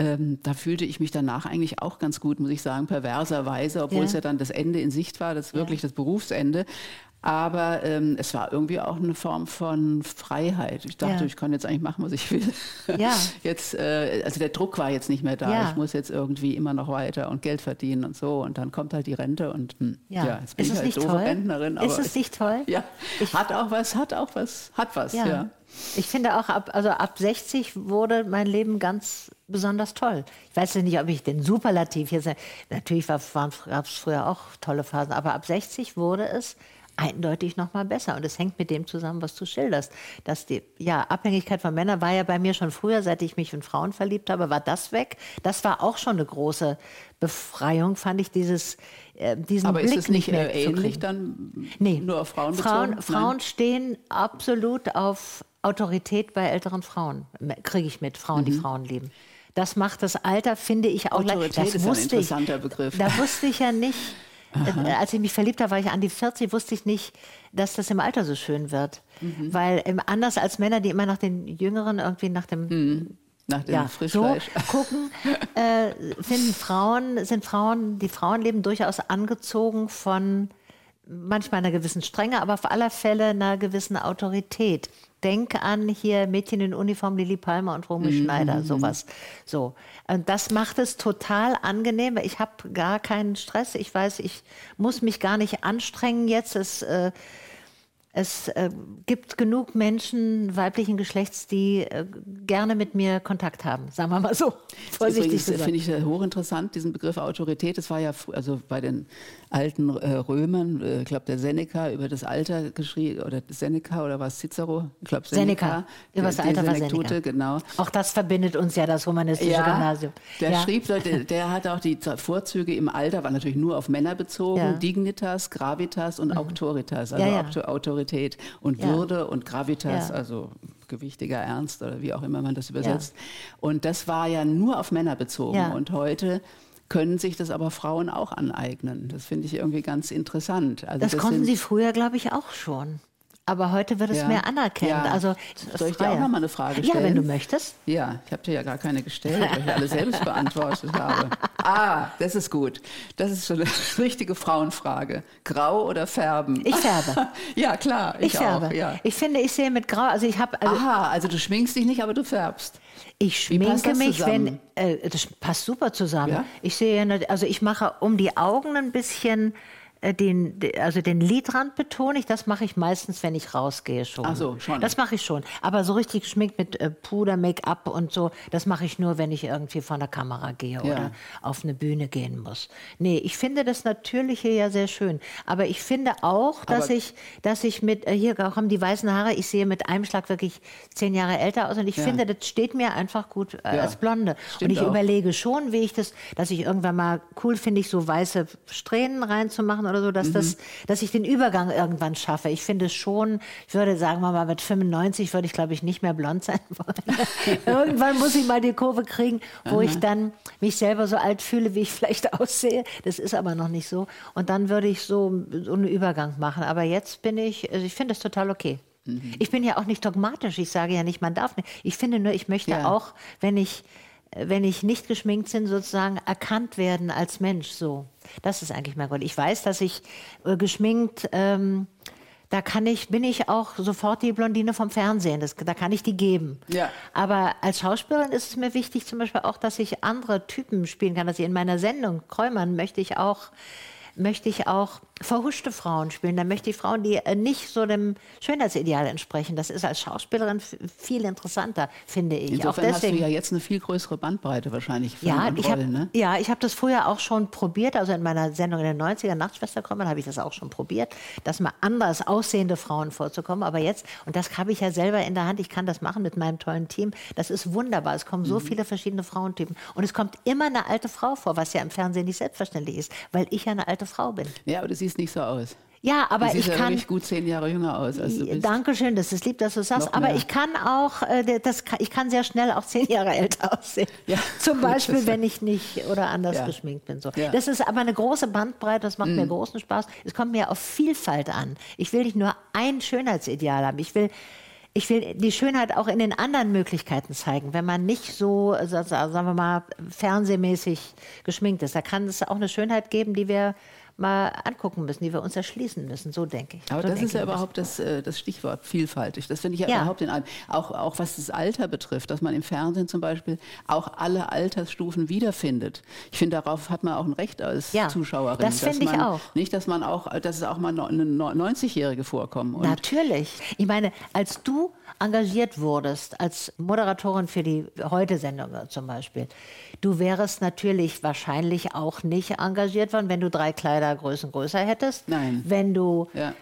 Speaker 3: ähm, da fühlte ich mich danach eigentlich auch ganz gut, muss ich sagen, perverserweise, obwohl
Speaker 1: Ja.
Speaker 3: es ja dann das Ende in Sicht war, das wirklich das Berufsende. Aber ähm, es war irgendwie auch eine Form von Freiheit. Ich dachte,
Speaker 1: Ja.
Speaker 3: ich kann jetzt eigentlich machen, was ich will.
Speaker 1: Ja. <laughs>
Speaker 3: Jetzt, äh, also der Druck war jetzt nicht mehr da.
Speaker 1: Ja.
Speaker 3: Ich muss jetzt irgendwie immer noch weiter und Geld verdienen und so. Und dann kommt halt die Rente und hm,
Speaker 1: Ja.
Speaker 3: ja. jetzt bin
Speaker 1: Ist
Speaker 3: ich halt doofe
Speaker 1: toll?
Speaker 3: Rentnerin.
Speaker 1: Ist
Speaker 3: aber
Speaker 1: es nicht toll? <laughs>
Speaker 3: Ja,
Speaker 1: Ich-
Speaker 3: hat auch was, hat auch was, hat was, ja.
Speaker 1: Ja. Ich finde auch, ab, also ab 60 wurde mein Leben ganz besonders toll. Ich weiß ja nicht, ob ich den Superlativ hier sage. Natürlich gab es früher auch tolle Phasen, aber ab 60 wurde es eindeutig noch mal besser. Und es hängt mit dem zusammen, was du schilderst. Dass die ja, Abhängigkeit von Männern war ja bei mir schon früher, seit ich mich in Frauen verliebt habe, war das weg. Das war auch schon eine große Befreiung, fand ich, dieses, äh, diesen
Speaker 3: Aber
Speaker 1: Blick
Speaker 3: ist es nicht
Speaker 1: nicht mehr
Speaker 3: äh, ähnlich dann
Speaker 1: Nee.
Speaker 3: nur auf Frauen
Speaker 1: Frauen,
Speaker 3: bezogen?
Speaker 1: Frauen stehen absolut auf Autorität bei älteren Frauen. Kriege ich mit, Frauen, die Frauen lieben. Das macht das Alter, finde ich, auch leicht.
Speaker 3: Mhm. Autorität
Speaker 1: Das
Speaker 3: ist ein
Speaker 1: wusste ich.
Speaker 3: interessanter Begriff.
Speaker 1: Da wusste ich ja nicht, äh, als ich mich verliebt habe, war ich an die 40, wusste ich nicht, dass das im Alter so schön wird.
Speaker 3: Mhm.
Speaker 1: Weil ähm, anders als Männer, die immer nach den Jüngeren irgendwie nach dem
Speaker 3: Nach dem
Speaker 1: ja, so
Speaker 3: Frischfleisch.
Speaker 1: gucken, äh, finden Frauen, sind Frauen, die Frauen leben durchaus angezogen von manchmal einer gewissen Strenge, aber auf aller Fälle einer gewissen Autorität. Denk an hier Mädchen in Uniform, Lili Palmer und Romy Schneider, sowas. So. Und das macht es total angenehm, weil ich habe gar keinen Stress. Ich weiß, ich muss mich gar nicht anstrengen jetzt. Es, äh, es äh, gibt genug Menschen weiblichen Geschlechts, die äh, gerne mit mir Kontakt haben, sagen wir mal so. Vorsichtig
Speaker 3: Übrigens
Speaker 1: gesagt.
Speaker 3: finde ich äh, hochinteressant, diesen Begriff Autorität. Das war ja also bei den alten äh, Römern, äh, ich glaube der Seneca über das Alter geschrieben, oder Seneca oder was Cicero? Ich glaube
Speaker 1: Seneca.
Speaker 3: Seneca.
Speaker 1: Über das Alter war Seneca.
Speaker 3: genau.
Speaker 1: Auch das verbindet uns ja das humanistische Gymnasium.
Speaker 3: Der
Speaker 1: ja.
Speaker 3: schrieb, der, <laughs> der hat auch die Vorzüge im Alter, war natürlich nur auf Männer bezogen,
Speaker 1: Ja. Mhm.
Speaker 3: Dignitas, Gravitas und Auctoritas, also
Speaker 1: Ja, ja.
Speaker 3: Auto- Autorität und
Speaker 1: Ja.
Speaker 3: Würde und Gravitas,
Speaker 1: Ja.
Speaker 3: also gewichtiger Ernst oder wie auch immer man das übersetzt. Und das war ja nur auf Männer bezogen. Und heute können sich das aber Frauen auch aneignen. Das finde ich irgendwie ganz interessant. Also
Speaker 1: Das,
Speaker 3: das
Speaker 1: konnten Sie früher, glaube ich, auch schon. Aber heute wird es
Speaker 3: Ja.
Speaker 1: mehr anerkannt.
Speaker 3: Ja.
Speaker 1: Also,
Speaker 3: Soll ich dir auch noch mal eine Frage
Speaker 1: Ja, wenn
Speaker 3: stellen?
Speaker 1: du möchtest.
Speaker 3: Ja, ich habe dir ja gar keine gestellt, weil ich alle selbst beantwortet habe. Ah, das ist gut. Das ist schon eine <laughs> richtige Frauenfrage. Grau oder färben?
Speaker 1: Ich färbe. <laughs>
Speaker 3: ja, klar. Ich,
Speaker 1: Ich, färbe.
Speaker 3: Auch, ja.
Speaker 1: Ich finde, ich sehe mit Grau, also ich habe, also
Speaker 3: Aha, also du schminkst dich nicht, aber du färbst.
Speaker 1: ich schminke mich,
Speaker 3: zusammen?
Speaker 1: wenn, äh, das passt super zusammen.
Speaker 3: Ja?
Speaker 1: Ich sehe, nat- also ich mache um die Augen ein bisschen den, de- also den Lidrand betone ich, das mache ich meistens, wenn ich rausgehe schon.
Speaker 3: Ach so, schon.
Speaker 1: Das mache ich schon. Aber so richtig geschminkt mit äh, Puder, Make-up und so, das mache ich nur, wenn ich irgendwie vor der Kamera gehe oder auf eine Bühne gehen muss. Nee, ich finde das Natürliche ja sehr schön. Aber ich finde auch, dass
Speaker 3: Aber-
Speaker 1: ich, dass ich mit, äh, hier haben die weißen Haare, ich sehe mit einem Schlag wirklich zehn Jahre älter aus und ich
Speaker 3: Ja.
Speaker 1: finde, das steht mir einfach gut äh,
Speaker 3: Ja,
Speaker 1: als Blonde.
Speaker 3: stimmt
Speaker 1: und ich
Speaker 3: auch.
Speaker 1: überlege schon, wie ich das, dass ich irgendwann mal cool finde, ich so weiße Strähnen reinzumachen oder so, dass
Speaker 3: Mhm.
Speaker 1: das, dass ich den Übergang irgendwann schaffe. Ich finde schon, ich würde sagen wir mal mit 95 würde ich glaube ich nicht mehr blond sein <laughs> wollen. <laughs> irgendwann muss ich mal die Kurve kriegen, wo ich dann mich selber so alt fühle, wie ich vielleicht <laughs> aussehe. Das ist aber noch nicht so. Und dann würde ich so, so einen Übergang machen. Aber jetzt bin ich, also ich finde das total okay.
Speaker 3: Mhm.
Speaker 1: Ich bin ja auch nicht dogmatisch. Ich sage ja nicht, man darf nicht. Ich finde nur, ich möchte
Speaker 3: Ja.
Speaker 1: auch, wenn ich, wenn ich nicht geschminkt bin, sozusagen erkannt werden als Mensch. So, das ist eigentlich mein Grund. Ich weiß, dass ich äh, geschminkt, ähm, da kann ich, bin ich auch sofort die Blondine vom Fernsehen. Das, da kann ich die geben.
Speaker 3: Ja.
Speaker 1: Aber als Schauspielerin ist es mir wichtig, zum Beispiel auch, dass ich andere Typen spielen kann. Dass ich in meiner Sendung Kräumern möchte ich auch möchte ich auch verhuschte Frauen spielen. Da möchte ich Frauen, die äh, nicht so dem Schönheitsideal entsprechen. Das ist als Schauspielerin viel interessanter, finde ich.
Speaker 3: Insofern
Speaker 1: auch
Speaker 3: hast du
Speaker 1: deswegen.
Speaker 3: ja jetzt eine viel größere Bandbreite wahrscheinlich von
Speaker 1: Ja, ich habe
Speaker 3: Rollen, ne?
Speaker 1: ja, ich hab das früher auch schon probiert. Also in meiner Sendung in den 90er Nachtschwester kommen, habe ich das auch schon probiert, dass mal anders aussehende Frauen vorzukommen. Aber jetzt, und das habe ich ja selber in der Hand, ich kann das machen mit meinem tollen Team. Das ist wunderbar. Es kommen so
Speaker 3: Mhm.
Speaker 1: viele verschiedene Frauentypen. Und es kommt immer eine alte Frau vor, was ja im Fernsehen nicht selbstverständlich ist, weil ich ja eine alte Frau bin.
Speaker 3: Ja, aber du siehst nicht so aus.
Speaker 1: Ja, aber
Speaker 3: du siehst
Speaker 1: ich
Speaker 3: ja
Speaker 1: kann.
Speaker 3: gut zehn Jahre jünger aus, als du bist.
Speaker 1: Dankeschön, das ist lieb, dass du sagst. Aber ich kann auch, äh, das ich kann sehr schnell auch zehn Jahre älter <laughs> aussehen.
Speaker 3: Ja,
Speaker 1: Zum Beispiel, wenn ich nicht oder anders
Speaker 3: Ja.
Speaker 1: geschminkt bin. So.
Speaker 3: Ja. Mhm.
Speaker 1: Das ist aber eine große Bandbreite, das macht mir großen Spaß. Es kommt mir auf Vielfalt an. Ich will nicht nur ein Schönheitsideal haben. Ich will, ich will die Schönheit auch in den anderen Möglichkeiten zeigen. Wenn man nicht so, sa- sa- sagen wir mal, fernsehmäßig geschminkt ist, da kann es auch eine Schönheit geben, die wir mal angucken müssen, die wir uns erschließen müssen. So denke ich.
Speaker 3: Aber
Speaker 1: so
Speaker 3: das ist ja überhaupt das, äh, das Stichwort vielfältig. Das finde ich ja,
Speaker 1: Ja.
Speaker 3: überhaupt in allem. Auch, auch was das Alter betrifft, dass man im Fernsehen zum Beispiel auch alle Altersstufen wiederfindet. Ich finde, darauf hat man auch ein Recht als
Speaker 1: Ja,
Speaker 3: Zuschauerin.
Speaker 1: das finde ich auch.
Speaker 3: Nicht, dass man auch, dass es auch mal no- eine 90-Jährige vorkommen. Und
Speaker 1: Natürlich. Ich meine, als du engagiert wurdest als Moderatorin für die Heute-Sendung zum Beispiel, du wärst natürlich wahrscheinlich auch nicht engagiert worden, wenn du drei Kleidergrößen größer hättest.
Speaker 3: Nein.
Speaker 1: Wenn du
Speaker 3: ja.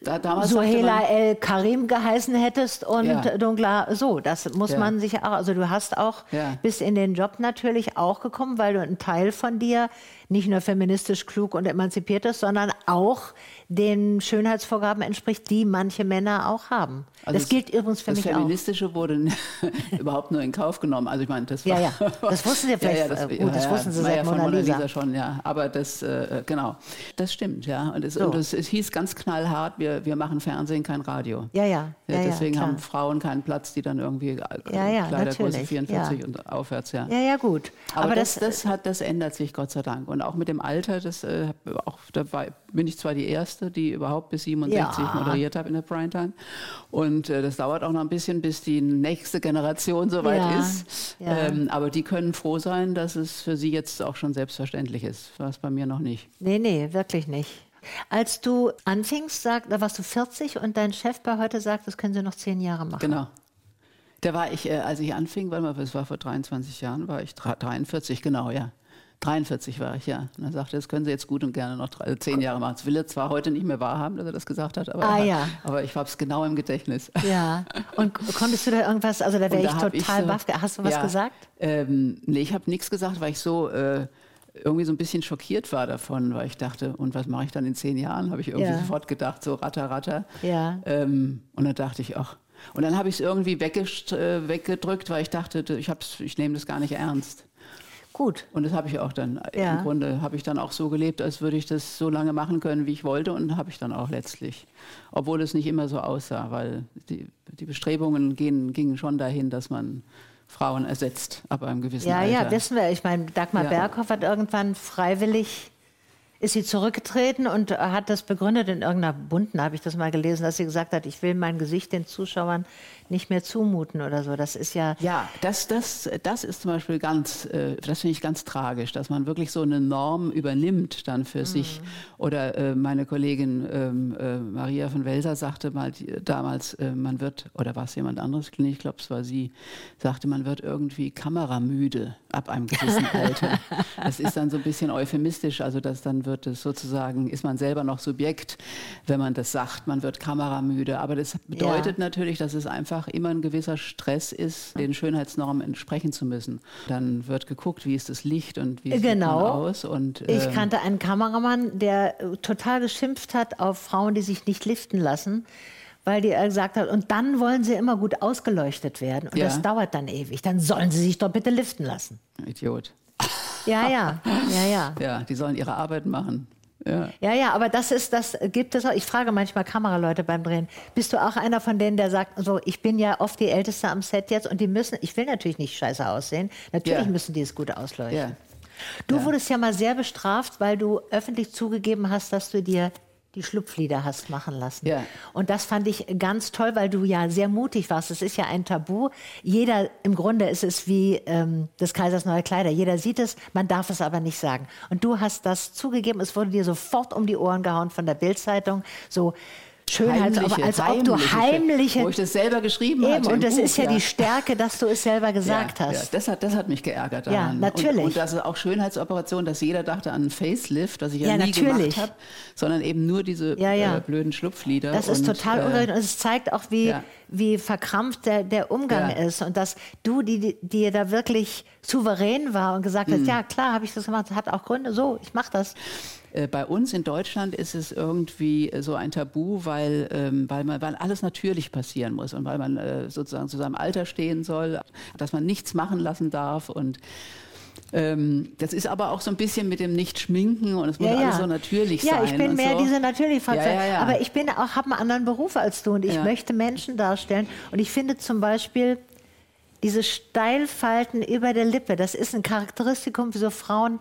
Speaker 3: da, damals sagte
Speaker 1: Suhela El Karim geheißen hättest und
Speaker 3: Ja.
Speaker 1: dunkler, so, das muss
Speaker 3: Ja.
Speaker 1: man sich auch, also du hast auch,
Speaker 3: Ja.
Speaker 1: bist in den Job natürlich auch gekommen, weil du ein Teil von dir nicht nur feministisch klug und emanzipiert ist, sondern auch den Schönheitsvorgaben entspricht, die manche Männer auch haben.
Speaker 3: Also
Speaker 1: das gilt übrigens für
Speaker 3: das
Speaker 1: mich auch.
Speaker 3: Feministische wurde <laughs> überhaupt nur in Kauf genommen. Also ich meine, das
Speaker 1: Ja,
Speaker 3: war,
Speaker 1: ja. <laughs> Das wussten Sie vielleicht, äh, gut, das wussten Sie seit
Speaker 3: ja von
Speaker 1: Mona
Speaker 3: Mona
Speaker 1: Lisa.
Speaker 3: Schon, ja. Aber das, äh, genau, das stimmt, ja. Und es,
Speaker 1: So.
Speaker 3: und es, es hieß ganz knallhart, wir, wir machen Fernsehen, kein Radio.
Speaker 1: Ja, ja. ja, ja
Speaker 3: deswegen
Speaker 1: klar.
Speaker 3: haben Frauen keinen Platz, die dann irgendwie äh,
Speaker 1: Ja, ja,
Speaker 3: Kleidergröße
Speaker 1: natürlich,
Speaker 3: 44
Speaker 1: ja.
Speaker 3: und aufwärts, ja.
Speaker 1: Ja, ja, gut.
Speaker 3: Aber, das, das, hat, das ändert sich Gott sei Dank. Und auch mit dem Alter, das, äh, auch, da war, bin ich zwar die Erste, die überhaupt bis 67
Speaker 1: Ja.
Speaker 3: moderiert habe in der Primetime. Und äh, das dauert auch noch ein bisschen, bis die nächste Generation soweit
Speaker 1: Ja,
Speaker 3: ist.
Speaker 1: ja.
Speaker 3: Ähm, aber die können froh sein, dass es für sie jetzt auch schon selbstverständlich ist. War es bei mir noch nicht.
Speaker 1: Nee, nee, wirklich nicht. Als du anfingst, sag, da warst du 40 und dein Chef bei heute sagt, das können Sie noch zehn Jahre machen.
Speaker 3: Genau. Da war ich, äh, als ich anfing, weil das war vor 23 Jahren, war ich dra- 43, genau, ja. 43 war ich, ja. Und er sagte, das können Sie jetzt gut und gerne noch drei, zehn Jahre machen. Das will er zwar heute nicht mehr wahrhaben, dass er das gesagt hat, aber,
Speaker 1: Ah, ja.
Speaker 3: aber ich habe es genau im Gedächtnis.
Speaker 1: Ja. Und konntest du da irgendwas, also da wäre ich total
Speaker 3: so-
Speaker 1: baff. ge- Hast du was
Speaker 3: ja,
Speaker 1: gesagt?
Speaker 3: Ähm, nee, ich habe nichts gesagt, weil ich so äh, irgendwie so ein bisschen schockiert war davon, weil ich dachte, und was mache ich dann in zehn Jahren? Habe ich irgendwie
Speaker 1: Ja.
Speaker 3: sofort gedacht, so ratter, ratter.
Speaker 1: Ja.
Speaker 3: Ähm, und dann dachte ich, ach. Und dann habe ich es irgendwie äh, weggedrückt, weil ich dachte, ich, hab's- ich nehme das gar nicht ernst.
Speaker 1: Gut.
Speaker 3: Und das habe ich auch dann,
Speaker 1: Ja.
Speaker 3: im Grunde habe ich dann auch so gelebt, als würde ich das so lange machen können, wie ich wollte und habe ich dann auch letztlich. Obwohl es nicht immer so aussah, weil die, die Bestrebungen gehen, gingen schon dahin, dass man Frauen ersetzt, ab einem gewissen
Speaker 1: Ja,
Speaker 3: Alter.
Speaker 1: ja, wissen wir. Ich meine, Dagmar
Speaker 3: Ja.
Speaker 1: Berghoff hat irgendwann freiwillig ist sie zurückgetreten und hat das begründet in irgendeiner bunten, habe ich das mal gelesen, dass sie gesagt hat, ich will mein Gesicht den Zuschauern nicht mehr zumuten oder so. Das ist ja,
Speaker 3: Ja, das, das, das ist zum Beispiel ganz, äh, das finde ich ganz tragisch, dass man wirklich so eine Norm übernimmt dann
Speaker 1: Mhm.
Speaker 3: für sich. Oder äh, meine Kollegin ähm, äh, Maria von Welser sagte mal damals, äh, man wird, oder war es jemand anderes, ich glaube, es war sie, sagte, man wird irgendwie kameramüde ab einem gewissen <laughs> Alter. Das ist dann so ein bisschen euphemistisch, also dass dann wird es sozusagen, ist man selber noch Subjekt, wenn man das sagt, man wird kameramüde. Aber das bedeutet natürlich, dass es einfach immer ein gewisser Stress ist, den Schönheitsnormen entsprechen zu müssen. Dann wird geguckt, wie ist das Licht und wie sieht
Speaker 1: Genau.
Speaker 3: man aus. Und,
Speaker 1: ich
Speaker 3: ähm,
Speaker 1: kannte einen Kameramann, der äh, total geschimpft hat auf Frauen, die sich nicht liften lassen. Weil die äh, gesagt hat, und dann wollen sie immer gut ausgeleuchtet werden. Und
Speaker 3: Ja.
Speaker 1: das dauert dann ewig. Dann sollen sie sich doch bitte liften lassen.
Speaker 3: Idiot.
Speaker 1: Ja, ja, ja, ja. <laughs>
Speaker 3: Ja, die sollen ihre Arbeit machen. Ja.
Speaker 1: Ja, ja, aber das ist, das gibt es auch. Ich frage manchmal Kameraleute beim Drehen. Bist du auch einer von denen, der sagt, so, ich bin ja oft die Älteste am Set jetzt und die müssen, ich will natürlich nicht scheiße aussehen. Natürlich
Speaker 3: Ja.
Speaker 1: müssen die es gut ausleuchten.
Speaker 3: Ja.
Speaker 1: Du wurdest ja mal sehr bestraft, weil du öffentlich zugegeben hast, dass du dir die Schlupflieder hast machen lassen.
Speaker 3: Ja.
Speaker 1: Und das fand ich ganz toll, weil du ja sehr mutig warst. Es ist ja ein Tabu. Jeder, im Grunde ist es wie ähm, des Kaisers neue Kleider. Jeder sieht es, man darf es aber nicht sagen. Und du hast das zugegeben. Es wurde dir sofort um die Ohren gehauen von der Bildzeitung. So Schönheits,
Speaker 3: Heimliche,
Speaker 1: als ob du
Speaker 3: heimliche. Wo ich das selber geschrieben
Speaker 1: Eben,
Speaker 3: hatte. im
Speaker 1: und das
Speaker 3: Buch,
Speaker 1: ist ja, die Stärke, dass du es selber <laughs> gesagt
Speaker 3: ja,
Speaker 1: hast.
Speaker 3: Ja, das, hat, das hat mich geärgert
Speaker 1: Ja,
Speaker 3: daran.
Speaker 1: natürlich.
Speaker 3: Und, und das ist auch Schönheitsoperation, dass jeder dachte an einen Facelift, was ich ja,
Speaker 1: Ja,
Speaker 3: nie
Speaker 1: natürlich.
Speaker 3: gemacht habe, sondern eben nur diese
Speaker 1: Ja, ja.
Speaker 3: Äh, blöden Schlupflieder.
Speaker 1: Das ist
Speaker 3: und,
Speaker 1: total
Speaker 3: äh,
Speaker 1: ungerecht und es zeigt auch, wie,
Speaker 3: ja.
Speaker 1: wie verkrampft der, der Umgang
Speaker 3: Ja.
Speaker 1: ist und dass du, die, die, die da wirklich souverän war und gesagt
Speaker 3: Hm.
Speaker 1: hast, ja klar, habe ich das gemacht, hat auch Gründe, so, ich mache das.
Speaker 3: Äh, Bei uns in Deutschland ist es irgendwie äh, so ein Tabu, weil, ähm, weil, man, weil alles natürlich passieren muss und weil man äh, sozusagen zu seinem Alter stehen soll, dass man nichts machen lassen darf und ähm, das ist aber auch so ein bisschen mit dem Nicht-Schminken und es muss alles so natürlich
Speaker 1: ja,
Speaker 3: sein.
Speaker 1: ich bin mehr
Speaker 3: so.
Speaker 1: diese natürlich
Speaker 3: Ja, ja, ja.
Speaker 1: Aber ich bin auch, habe einen anderen Beruf als du und ich
Speaker 3: Ja.
Speaker 1: möchte Menschen darstellen. Und ich finde zum Beispiel diese Steilfalten über der Lippe, das ist ein Charakteristikum für so Frauen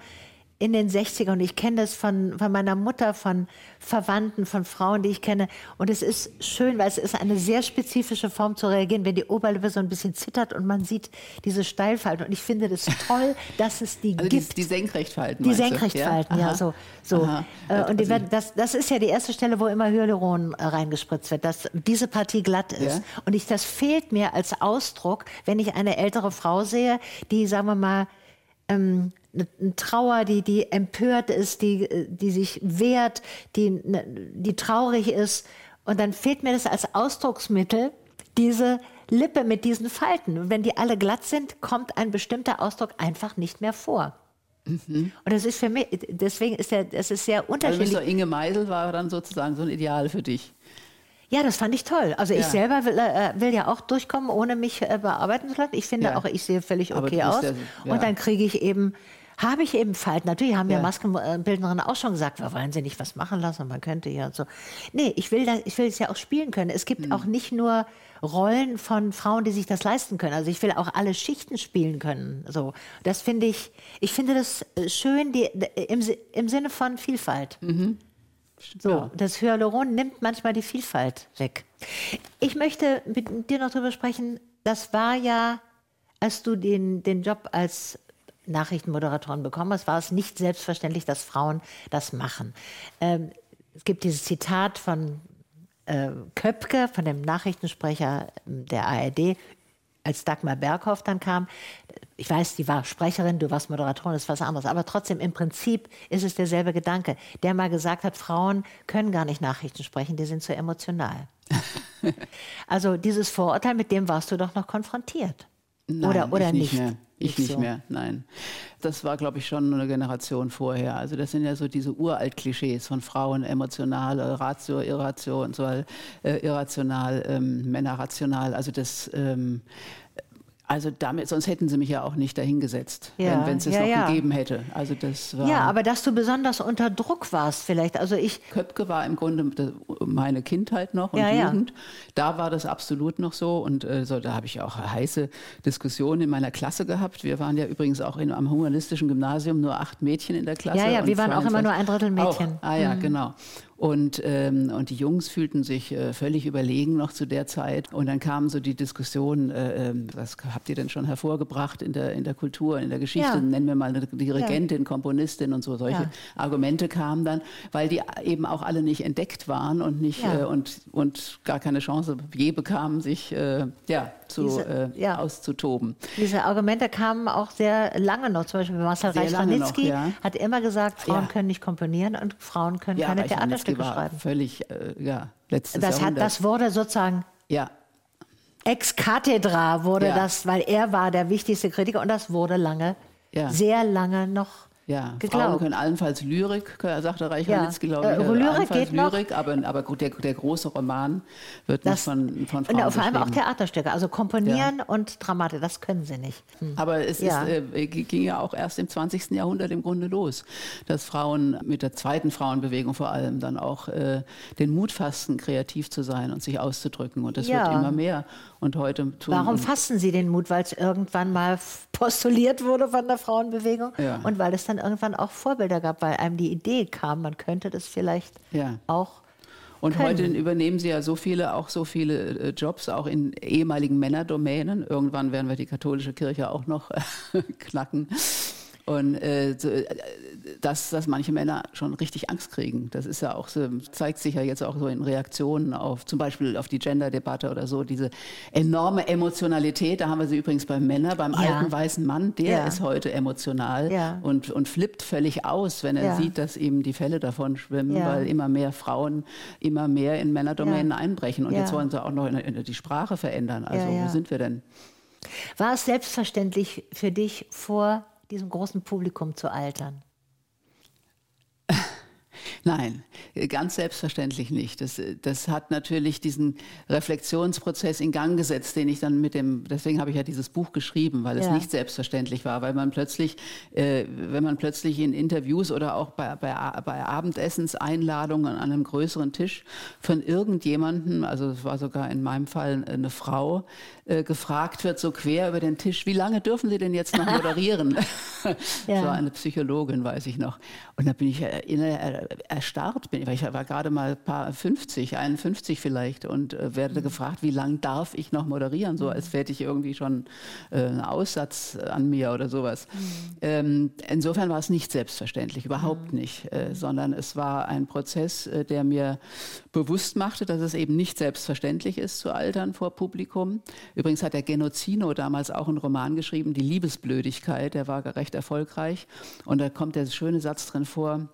Speaker 1: in den 60ern. Und ich kenne das von, von meiner Mutter, von Verwandten, von Frauen, die ich kenne. Und es ist schön, weil es ist eine sehr spezifische Form zu reagieren, wenn die Oberlippe so ein bisschen zittert und man sieht diese Steilfalten. Und ich finde das toll, <laughs> dass es die
Speaker 3: Also die,
Speaker 1: gibt.
Speaker 3: die Senkrechtfalten.
Speaker 1: Die
Speaker 3: meinst du?
Speaker 1: Senkrechtfalten, ja,
Speaker 3: Aha.
Speaker 1: so. so.
Speaker 3: Aha.
Speaker 1: Äh,
Speaker 3: Ja,
Speaker 1: und die
Speaker 3: also-
Speaker 1: werden, das, das ist ja die erste Stelle, wo immer Hyaluron äh, reingespritzt wird, dass diese Partie glatt ist.
Speaker 3: Ja.
Speaker 1: Und ich, das fehlt mir als Ausdruck, wenn ich eine ältere Frau sehe, die, sagen wir mal, ähm, eine Trauer, die, die empört ist, die, die sich wehrt, die, ne- die traurig ist. Und dann fehlt mir das als Ausdrucksmittel, diese Lippe mit diesen Falten. Und wenn die alle glatt sind, kommt ein bestimmter Ausdruck einfach nicht mehr vor. Und das ist für mich, deswegen ist der, das ist sehr
Speaker 3: Also
Speaker 1: unterschiedlich.
Speaker 3: Mr. Inge Meisel war dann sozusagen so ein Ideal für dich.
Speaker 1: Ja, das fand ich toll. Also ich
Speaker 3: Ja.
Speaker 1: selber will, äh, will ja auch durchkommen, ohne mich äh, bearbeiten zu lassen. Ich finde
Speaker 3: Ja.
Speaker 1: auch, ich sehe völlig okay aus.
Speaker 3: ja.
Speaker 1: Und dann kriege ich eben, habe ich eben Falten. Natürlich haben ja,
Speaker 3: Ja.
Speaker 1: Maskenbildnerinnen auch schon gesagt, wir wollen sie nicht was machen lassen, man könnte ja und so. Nee, ich will, das, ich will es ja auch spielen können. Es gibt
Speaker 3: Hm.
Speaker 1: auch nicht nur Rollen von Frauen, die sich das leisten können. Also ich will auch alle Schichten spielen können. So, das finde ich, ich finde das äh, schön die, im, im Sinne von Vielfalt. So,
Speaker 3: Ja.
Speaker 1: das Hyaluron nimmt manchmal die Vielfalt weg. Ich möchte mit dir noch darüber sprechen, das war ja, als du den, den Job als Nachrichtenmoderatorin bekommen hast, war es nicht selbstverständlich, dass Frauen das machen. Ähm, es gibt dieses Zitat von äh, Köpke, von dem Nachrichtensprecher ähm, der ARD, als Dagmar Berghoff dann kam. Ich weiß, die war Sprecherin, du warst Moderatorin, das ist was anderes. Aber trotzdem, im Prinzip ist es derselbe Gedanke, der mal gesagt hat, Frauen können gar nicht Nachrichten sprechen, die sind zu emotional. <laughs> also dieses Vorurteil, mit dem warst du doch noch konfrontiert.
Speaker 3: Nein,
Speaker 1: oder oder
Speaker 3: ich
Speaker 1: nicht?
Speaker 3: nicht mehr. Ich nicht
Speaker 1: so.
Speaker 3: mehr, nein. Das war, glaube ich, schon eine Generation vorher. Also das sind ja so diese Uralt-Klischees von Frauen, emotional, Ratio, irrational, so, äh, irrational, ähm, Männer rational. Also das, ähm, Also damit, sonst hätten sie mich ja auch nicht dahingesetzt,
Speaker 1: Ja,
Speaker 3: wenn es es
Speaker 1: ja,
Speaker 3: noch
Speaker 1: ja.
Speaker 3: gegeben hätte. Also das war.
Speaker 1: Ja, aber dass du besonders unter Druck warst vielleicht. Also ich,
Speaker 3: Köpke war im Grunde meine Kindheit noch und. Jugend. Da war das absolut noch so und äh, so, da habe ich auch heiße Diskussionen in meiner Klasse gehabt. Wir waren ja übrigens auch in, am humanistischen Gymnasium nur acht Mädchen in der Klasse.
Speaker 1: Ja, ja, wir waren auch immer
Speaker 3: 22
Speaker 1: nur ein Drittel Mädchen. Mhm.
Speaker 3: Auch. Ah ja, genau. Und, ähm, und die Jungs fühlten sich äh, völlig überlegen noch zu der Zeit. Und dann kam so die Diskussion, äh, ähm, was habt ihr denn schon hervorgebracht in der, in der Kultur, in der Geschichte?
Speaker 1: Ja.
Speaker 3: Nennen wir mal eine Dirigentin, Komponistin und so. Solche
Speaker 1: Ja.
Speaker 3: Argumente kamen dann, weil die eben auch alle nicht entdeckt waren und, nicht,
Speaker 1: Ja.
Speaker 3: äh, und, und gar keine Chance je bekamen, sich äh, ja, zu,
Speaker 1: Diese-
Speaker 3: äh,
Speaker 1: ja.
Speaker 3: auszutoben.
Speaker 1: diese Argumente kamen auch sehr lange noch. Zum Beispiel Marcel Reich-Ranitzky
Speaker 3: ja.
Speaker 1: hat immer gesagt, Frauen
Speaker 3: Ja.
Speaker 1: können nicht komponieren und Frauen können keine Theaterstücke schreiben.
Speaker 3: Völlig, äh, ja, letztes
Speaker 1: Das, hat, das wurde sozusagen
Speaker 3: ja,
Speaker 1: ex cathedra wurde das, weil er war der wichtigste Kritiker und das wurde lange, sehr lange noch
Speaker 3: Ja, Frauen
Speaker 1: geglaubt.
Speaker 3: können allenfalls Lyrik, sagte Reich
Speaker 1: Ja.
Speaker 3: Glaube
Speaker 1: Äh,
Speaker 3: ich.
Speaker 1: Lyrik
Speaker 3: allenfalls
Speaker 1: geht noch.
Speaker 3: Lyrik, aber, aber gut, der, der große Roman wird
Speaker 1: Das-
Speaker 3: nicht von, von Frauen
Speaker 1: und vor allem auch. Theaterstücke. Also komponieren und Dramatik, das können sie nicht. Hm.
Speaker 3: Aber es
Speaker 1: Ja.
Speaker 3: ist, äh, ging ja auch erst im 20. Jahrhundert im Grunde los, dass Frauen mit der zweiten Frauenbewegung vor allem dann auch äh, den Mut fassten, kreativ zu sein und sich auszudrücken. Und das
Speaker 1: Ja.
Speaker 3: wird immer mehr. Und heute
Speaker 1: Warum fassen sie den Mut? Weil es irgendwann mal postuliert wurde von der Frauenbewegung
Speaker 3: Ja.
Speaker 1: und weil es dann irgendwann auch Vorbilder gab, weil einem die Idee kam, man könnte das vielleicht
Speaker 3: Ja.
Speaker 1: auch.
Speaker 3: Und
Speaker 1: können.
Speaker 3: heute übernehmen sie ja so viele, auch so viele äh, Jobs, auch in ehemaligen Männerdomänen. Irgendwann werden wir die katholische Kirche auch noch äh, <laughs> knacken. Und äh, so, äh, dass, dass manche Männer schon richtig Angst kriegen. Das ist ja auch so, zeigt sich ja jetzt auch so in Reaktionen auf zum Beispiel auf die Gender-Debatte oder so, diese enorme Emotionalität. Da haben wir sie übrigens beim Männer, beim
Speaker 1: Ja.
Speaker 3: alten weißen Mann, der
Speaker 1: Ja.
Speaker 3: ist heute emotional
Speaker 1: Ja.
Speaker 3: und, und flippt völlig aus, wenn er sieht, dass ihm die Fälle davon schwimmen, weil immer mehr Frauen immer mehr in Männerdomänen einbrechen. Und jetzt wollen sie auch noch die Sprache verändern. Also wo sind wir denn?
Speaker 1: War es selbstverständlich für dich, vor diesem großen Publikum zu altern?
Speaker 3: Nein, ganz selbstverständlich nicht. Das, das hat natürlich diesen Reflexionsprozess in Gang gesetzt, den ich dann mit dem, deswegen habe ich ja dieses Buch geschrieben, weil es
Speaker 1: Ja.
Speaker 3: nicht selbstverständlich war, weil man plötzlich, äh, wenn man plötzlich in Interviews oder auch bei, bei, bei Abendessenseinladungen an einem größeren Tisch von irgendjemandem, also es war sogar in meinem Fall eine Frau, äh, gefragt wird, so quer über den Tisch, wie lange dürfen Sie denn jetzt noch moderieren? <laughs> <laughs>
Speaker 1: Ja.
Speaker 3: War eine Psychologin, weiß ich noch. Und da bin ich äh, inner- er- erstarrt, bin ich, war gerade mal ein paar 50, 51 vielleicht und äh,
Speaker 1: Mhm.
Speaker 3: werde gefragt, wie lange darf ich noch moderieren, so als hätte ich irgendwie schon äh, einen Aussatz an mir oder sowas.
Speaker 1: Mhm.
Speaker 3: Ähm, insofern war es nicht selbstverständlich, überhaupt
Speaker 1: Mhm.
Speaker 3: nicht, äh, sondern es war ein Prozess, äh, der mir bewusst machte, dass es eben nicht selbstverständlich ist zu altern vor Publikum. Übrigens hat der Genozino damals auch einen Roman geschrieben, Die Liebesblödigkeit, der war recht erfolgreich. Und da kommt der schöne Satz drin vor,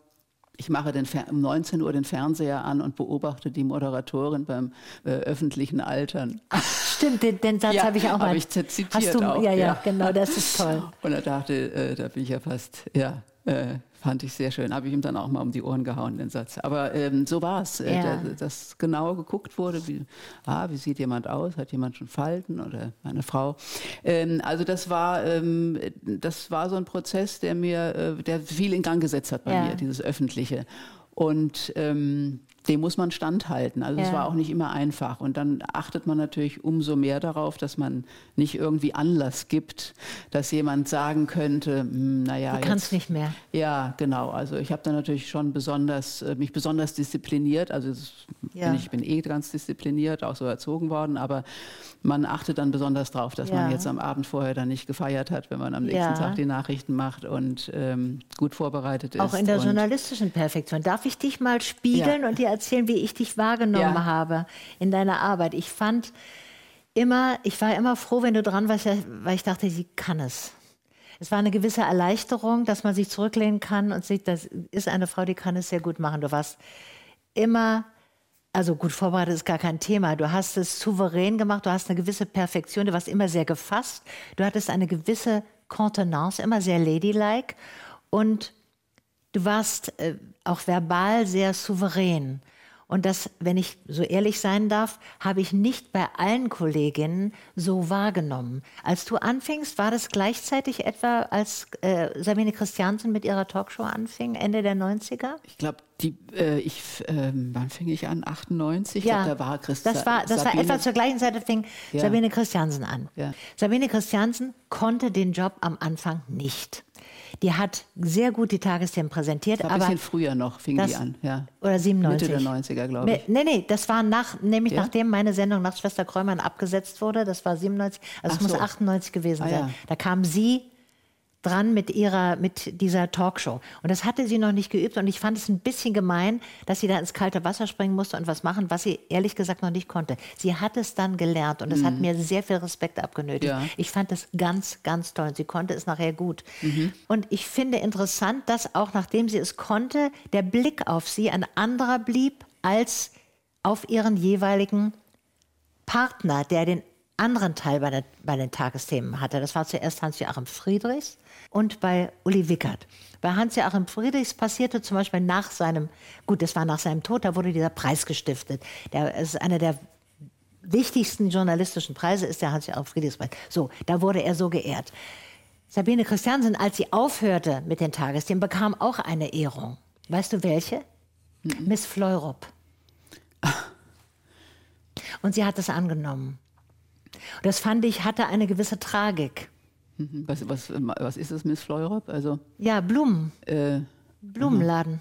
Speaker 3: ich mache den Fer um 19 Uhr den Fernseher an und beobachte die Moderatorin beim äh, öffentlichen Altern.
Speaker 1: Stimmt, den, den Satz
Speaker 3: Ja,
Speaker 1: habe ich auch
Speaker 3: hab
Speaker 1: mal.
Speaker 3: ich zitiert
Speaker 1: Hast du,
Speaker 3: auch,
Speaker 1: ja, ja,
Speaker 3: ja.
Speaker 1: genau, das ist toll. <laughs>
Speaker 3: Und er dachte, äh, da bin ich ja fast, ja, äh, fand ich sehr schön. Habe ich ihm dann auch mal um die Ohren gehauen, den Satz. Aber ähm, so war es, äh,
Speaker 1: Ja.
Speaker 3: da- dass genau geguckt wurde, wie, ah, wie sieht jemand aus, hat jemand schon Falten oder eine Frau. Ähm, also das war, ähm, das war so ein Prozess, der mir, äh, der viel in Gang gesetzt hat bei
Speaker 1: Ja.
Speaker 3: mir, dieses Öffentliche. Und ähm, dem muss man standhalten. Also es
Speaker 1: Ja.
Speaker 3: war auch nicht immer einfach. Und dann achtet man natürlich umso mehr darauf, dass man nicht irgendwie Anlass gibt, dass jemand sagen könnte, hm, naja,
Speaker 1: Du kannst nicht mehr.
Speaker 3: ja, genau. Also ich habe da natürlich schon besonders, äh, mich besonders diszipliniert. Also
Speaker 1: Ja.
Speaker 3: bin ich bin eh ganz diszipliniert, auch so erzogen worden, aber man achtet dann besonders drauf, dass
Speaker 1: Ja.
Speaker 3: man jetzt am Abend vorher dann nicht gefeiert hat, wenn man am nächsten. Tag die Nachrichten macht und ähm, gut vorbereitet ist.
Speaker 1: Auch in der journalistischen Perfektion. Darf ich dich mal spiegeln und dir erzählen, wie ich dich wahrgenommen
Speaker 3: Ja.
Speaker 1: habe in deiner Arbeit? Ich fand immer, ich war immer froh, wenn du dran warst, weil ich dachte, sie kann es. Es war eine gewisse Erleichterung, dass man sich zurücklehnen kann und sieht, das ist eine Frau, die kann es sehr gut machen. Du warst immer, also gut vorbereitet ist gar kein Thema. Du hast es souverän gemacht, du hast eine gewisse Perfektion, du warst immer sehr gefasst, du hattest eine gewisse Kontenance, immer sehr ladylike und du warst äh, auch verbal sehr souverän. Und das, wenn ich so ehrlich sein darf, habe ich nicht bei allen Kolleginnen so wahrgenommen. Als du anfingst, war das gleichzeitig etwa, als äh, Sabine Christiansen mit ihrer Talkshow anfing, Ende der 90er?
Speaker 3: Ich glaube, die, äh, ich, äh, wann fing ich an? 98?
Speaker 1: Ja,
Speaker 3: glaub, da war Christa,
Speaker 1: das war, das war etwa zur gleichen Zeit, fing
Speaker 3: Ja.
Speaker 1: Sabine Christiansen an.
Speaker 3: Ja.
Speaker 1: Sabine Christiansen konnte den Job am Anfang nicht. Die hat sehr gut die Tagesthemen präsentiert,
Speaker 3: war ein
Speaker 1: aber
Speaker 3: bisschen früher noch, fing
Speaker 1: das,
Speaker 3: die an. Ja.
Speaker 1: Oder 97.
Speaker 3: Mitte der 90er, glaube ich.
Speaker 1: Nee, nee, das war nach, nämlich
Speaker 3: Ja?
Speaker 1: nachdem meine Sendung nach Schwester Kräumann abgesetzt wurde. Das war 97, also es
Speaker 3: Ach
Speaker 1: muss
Speaker 3: so.
Speaker 1: 98 gewesen
Speaker 3: Ah,
Speaker 1: sein.
Speaker 3: ja.
Speaker 1: Da kam sie dran mit ihrer, mit dieser Talkshow. Und das hatte sie noch nicht geübt und ich fand es ein bisschen gemein, dass sie da ins kalte Wasser springen musste und was machen, was sie ehrlich gesagt noch nicht konnte. Sie hat es dann gelernt und es hat mir sehr viel Respekt abgenötigt.
Speaker 3: Mhm. Ja.
Speaker 1: Ich fand es ganz, ganz toll und sie konnte es nachher gut.
Speaker 3: Mhm.
Speaker 1: Und ich finde interessant, dass auch nachdem sie es konnte, der Blick auf sie ein anderer blieb als auf ihren jeweiligen Partner, der den anderen Teil bei, der, bei den Tagesthemen hatte. Das war zuerst Hans-Joachim Friedrichs und bei Uli Wickert. Bei Hans-Joachim Friedrichs passierte zum Beispiel nach seinem, gut, das war nach seinem Tod, da wurde dieser Preis gestiftet. Der ist einer der wichtigsten journalistischen Preise, ist der Hans-Joachim Friedrichs-Preis. So, da wurde er so geehrt. Sabine Christiansen, als sie aufhörte mit den Tagesthemen, bekam auch eine Ehrung. Weißt du welche? Miss Fleurop. <laughs> Und sie hat es angenommen. Und das fand ich, hatte eine gewisse Tragik.
Speaker 3: Mhm. Was, was, was ist das, Miss Fleurop? Also,
Speaker 1: Ja, Blumen,
Speaker 3: äh,
Speaker 1: Blumenladen.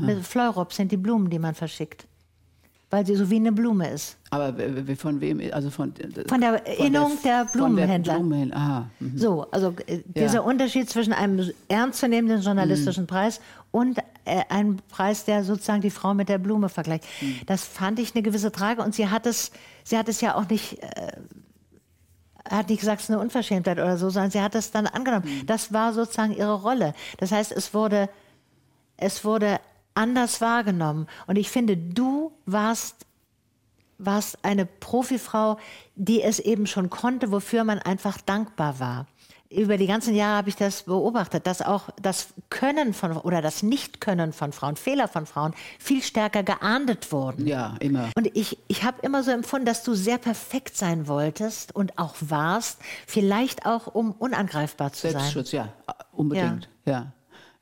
Speaker 1: Mit Fleurop sind die Blumen, die man verschickt. Weil sie so wie eine Blume ist.
Speaker 3: aber von wem? Also von,
Speaker 1: Von der Innung der Blumenhändler.
Speaker 3: Von der Blumenhändler. Aha. mhm.
Speaker 1: So, also äh, dieser
Speaker 3: Ja.
Speaker 1: Unterschied zwischen einem ernstzunehmenden journalistischen Preis und äh, einem Preis, der sozusagen die Frau mit der Blume vergleicht. Das fand ich eine gewisse Trage und sie hat es, sie hat es ja auch nicht, äh, hat nicht gesagt, es ist eine Unverschämtheit oder so, sondern sie hat es dann angenommen. Das war sozusagen ihre Rolle. Das heißt, es wurde, es wurde anders wahrgenommen. Und ich finde, du warst warst eine Profifrau, die es eben schon konnte, wofür man einfach dankbar war. Über die ganzen Jahre habe ich das beobachtet, dass auch das Können von oder das Nichtkönnen von Frauen, Fehler von Frauen viel stärker geahndet wurden.
Speaker 3: Ja, immer.
Speaker 1: Und ich, ich habe immer so empfunden, dass du sehr perfekt sein wolltest und auch warst, vielleicht auch um unangreifbar zu sein.
Speaker 3: Selbstschutz, ja, unbedingt. Ja. Ja.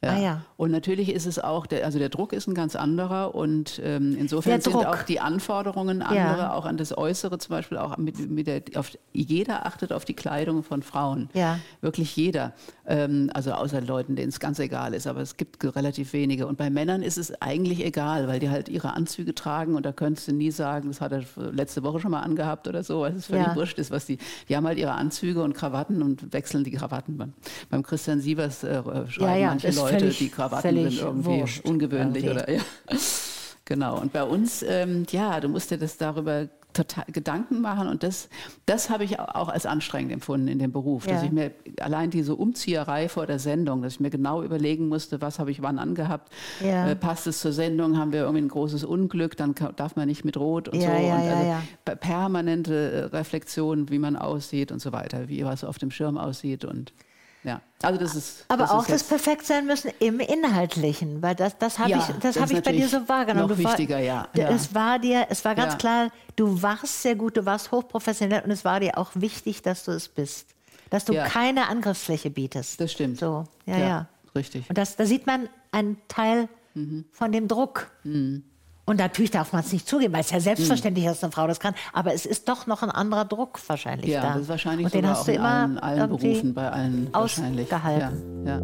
Speaker 1: Ah, ja.
Speaker 3: Und natürlich ist es auch, der, also der Druck ist ein ganz anderer und ähm, insofern sind auch die Anforderungen andere,
Speaker 1: Ja.
Speaker 3: auch an das Äußere zum Beispiel, auch mit, mit der, auf, jeder achtet auf die Kleidung von Frauen.
Speaker 1: Ja.
Speaker 3: Wirklich jeder. Ähm, also außer Leuten, denen es ganz egal ist, aber es gibt relativ wenige. Und bei Männern ist es eigentlich egal, weil die halt ihre Anzüge tragen und da könntest du nie sagen, das hat er letzte Woche schon mal angehabt oder so, weil es völlig
Speaker 1: Ja.
Speaker 3: wurscht ist, was die, die haben halt ihre Anzüge und Krawatten und wechseln die Krawatten. Beim, beim Christian Sievers äh, schreiben
Speaker 1: ja,
Speaker 3: manche
Speaker 1: ist
Speaker 3: Leute,
Speaker 1: völlig-
Speaker 3: die Krawatten sind irgendwie
Speaker 1: wurscht
Speaker 3: ungewöhnlich
Speaker 1: irgendwie.
Speaker 3: oder ja. <laughs> Genau. Und bei uns, ähm, ja, du musst dir das darüber total Gedanken machen und das, das habe ich auch als anstrengend empfunden in dem Beruf, dass
Speaker 1: Ja.
Speaker 3: ich mir allein diese Umzieherei vor der Sendung, dass ich mir genau überlegen musste, was habe ich wann angehabt,
Speaker 1: Ja.
Speaker 3: äh, passt es zur Sendung, haben wir irgendwie ein großes Unglück, dann darf man nicht mit Rot und
Speaker 1: Ja,
Speaker 3: so und also permanente äh, Reflexion, wie man aussieht und so weiter, wie was auf dem Schirm aussieht und ja, also das ist
Speaker 1: Aber
Speaker 3: das
Speaker 1: auch
Speaker 3: ist
Speaker 1: das perfekt sein müssen im Inhaltlichen, weil das, das habe
Speaker 3: Ja,
Speaker 1: ich, das
Speaker 3: das
Speaker 1: hab
Speaker 3: ist
Speaker 1: ich bei dir so wahrgenommen.
Speaker 3: noch
Speaker 1: Du war-
Speaker 3: wichtiger, ja,
Speaker 1: d-
Speaker 3: ja.
Speaker 1: Es war dir, es war ganz
Speaker 3: Ja.
Speaker 1: klar, du warst sehr gut, du warst hochprofessionell und es war dir auch wichtig, dass du es bist. Dass du
Speaker 3: Ja.
Speaker 1: keine Angriffsfläche bietest.
Speaker 3: Das stimmt.
Speaker 1: So, ja, ja.
Speaker 3: Richtig.
Speaker 1: Und das, da sieht man einen Teil
Speaker 3: Mhm.
Speaker 1: von dem Druck. Und natürlich darf man es nicht zugeben, weil es ja selbstverständlich ist, dass eine Frau das kann. Aber es ist doch noch ein anderer Druck wahrscheinlich
Speaker 3: Ja,
Speaker 1: da.
Speaker 3: das ist wahrscheinlich
Speaker 1: Und den hast
Speaker 3: auch
Speaker 1: du
Speaker 3: in
Speaker 1: immer
Speaker 3: allen, allen
Speaker 1: irgendwie
Speaker 3: Berufen, bei allen wahrscheinlich.
Speaker 1: ausgehalten.
Speaker 3: Ja, ja.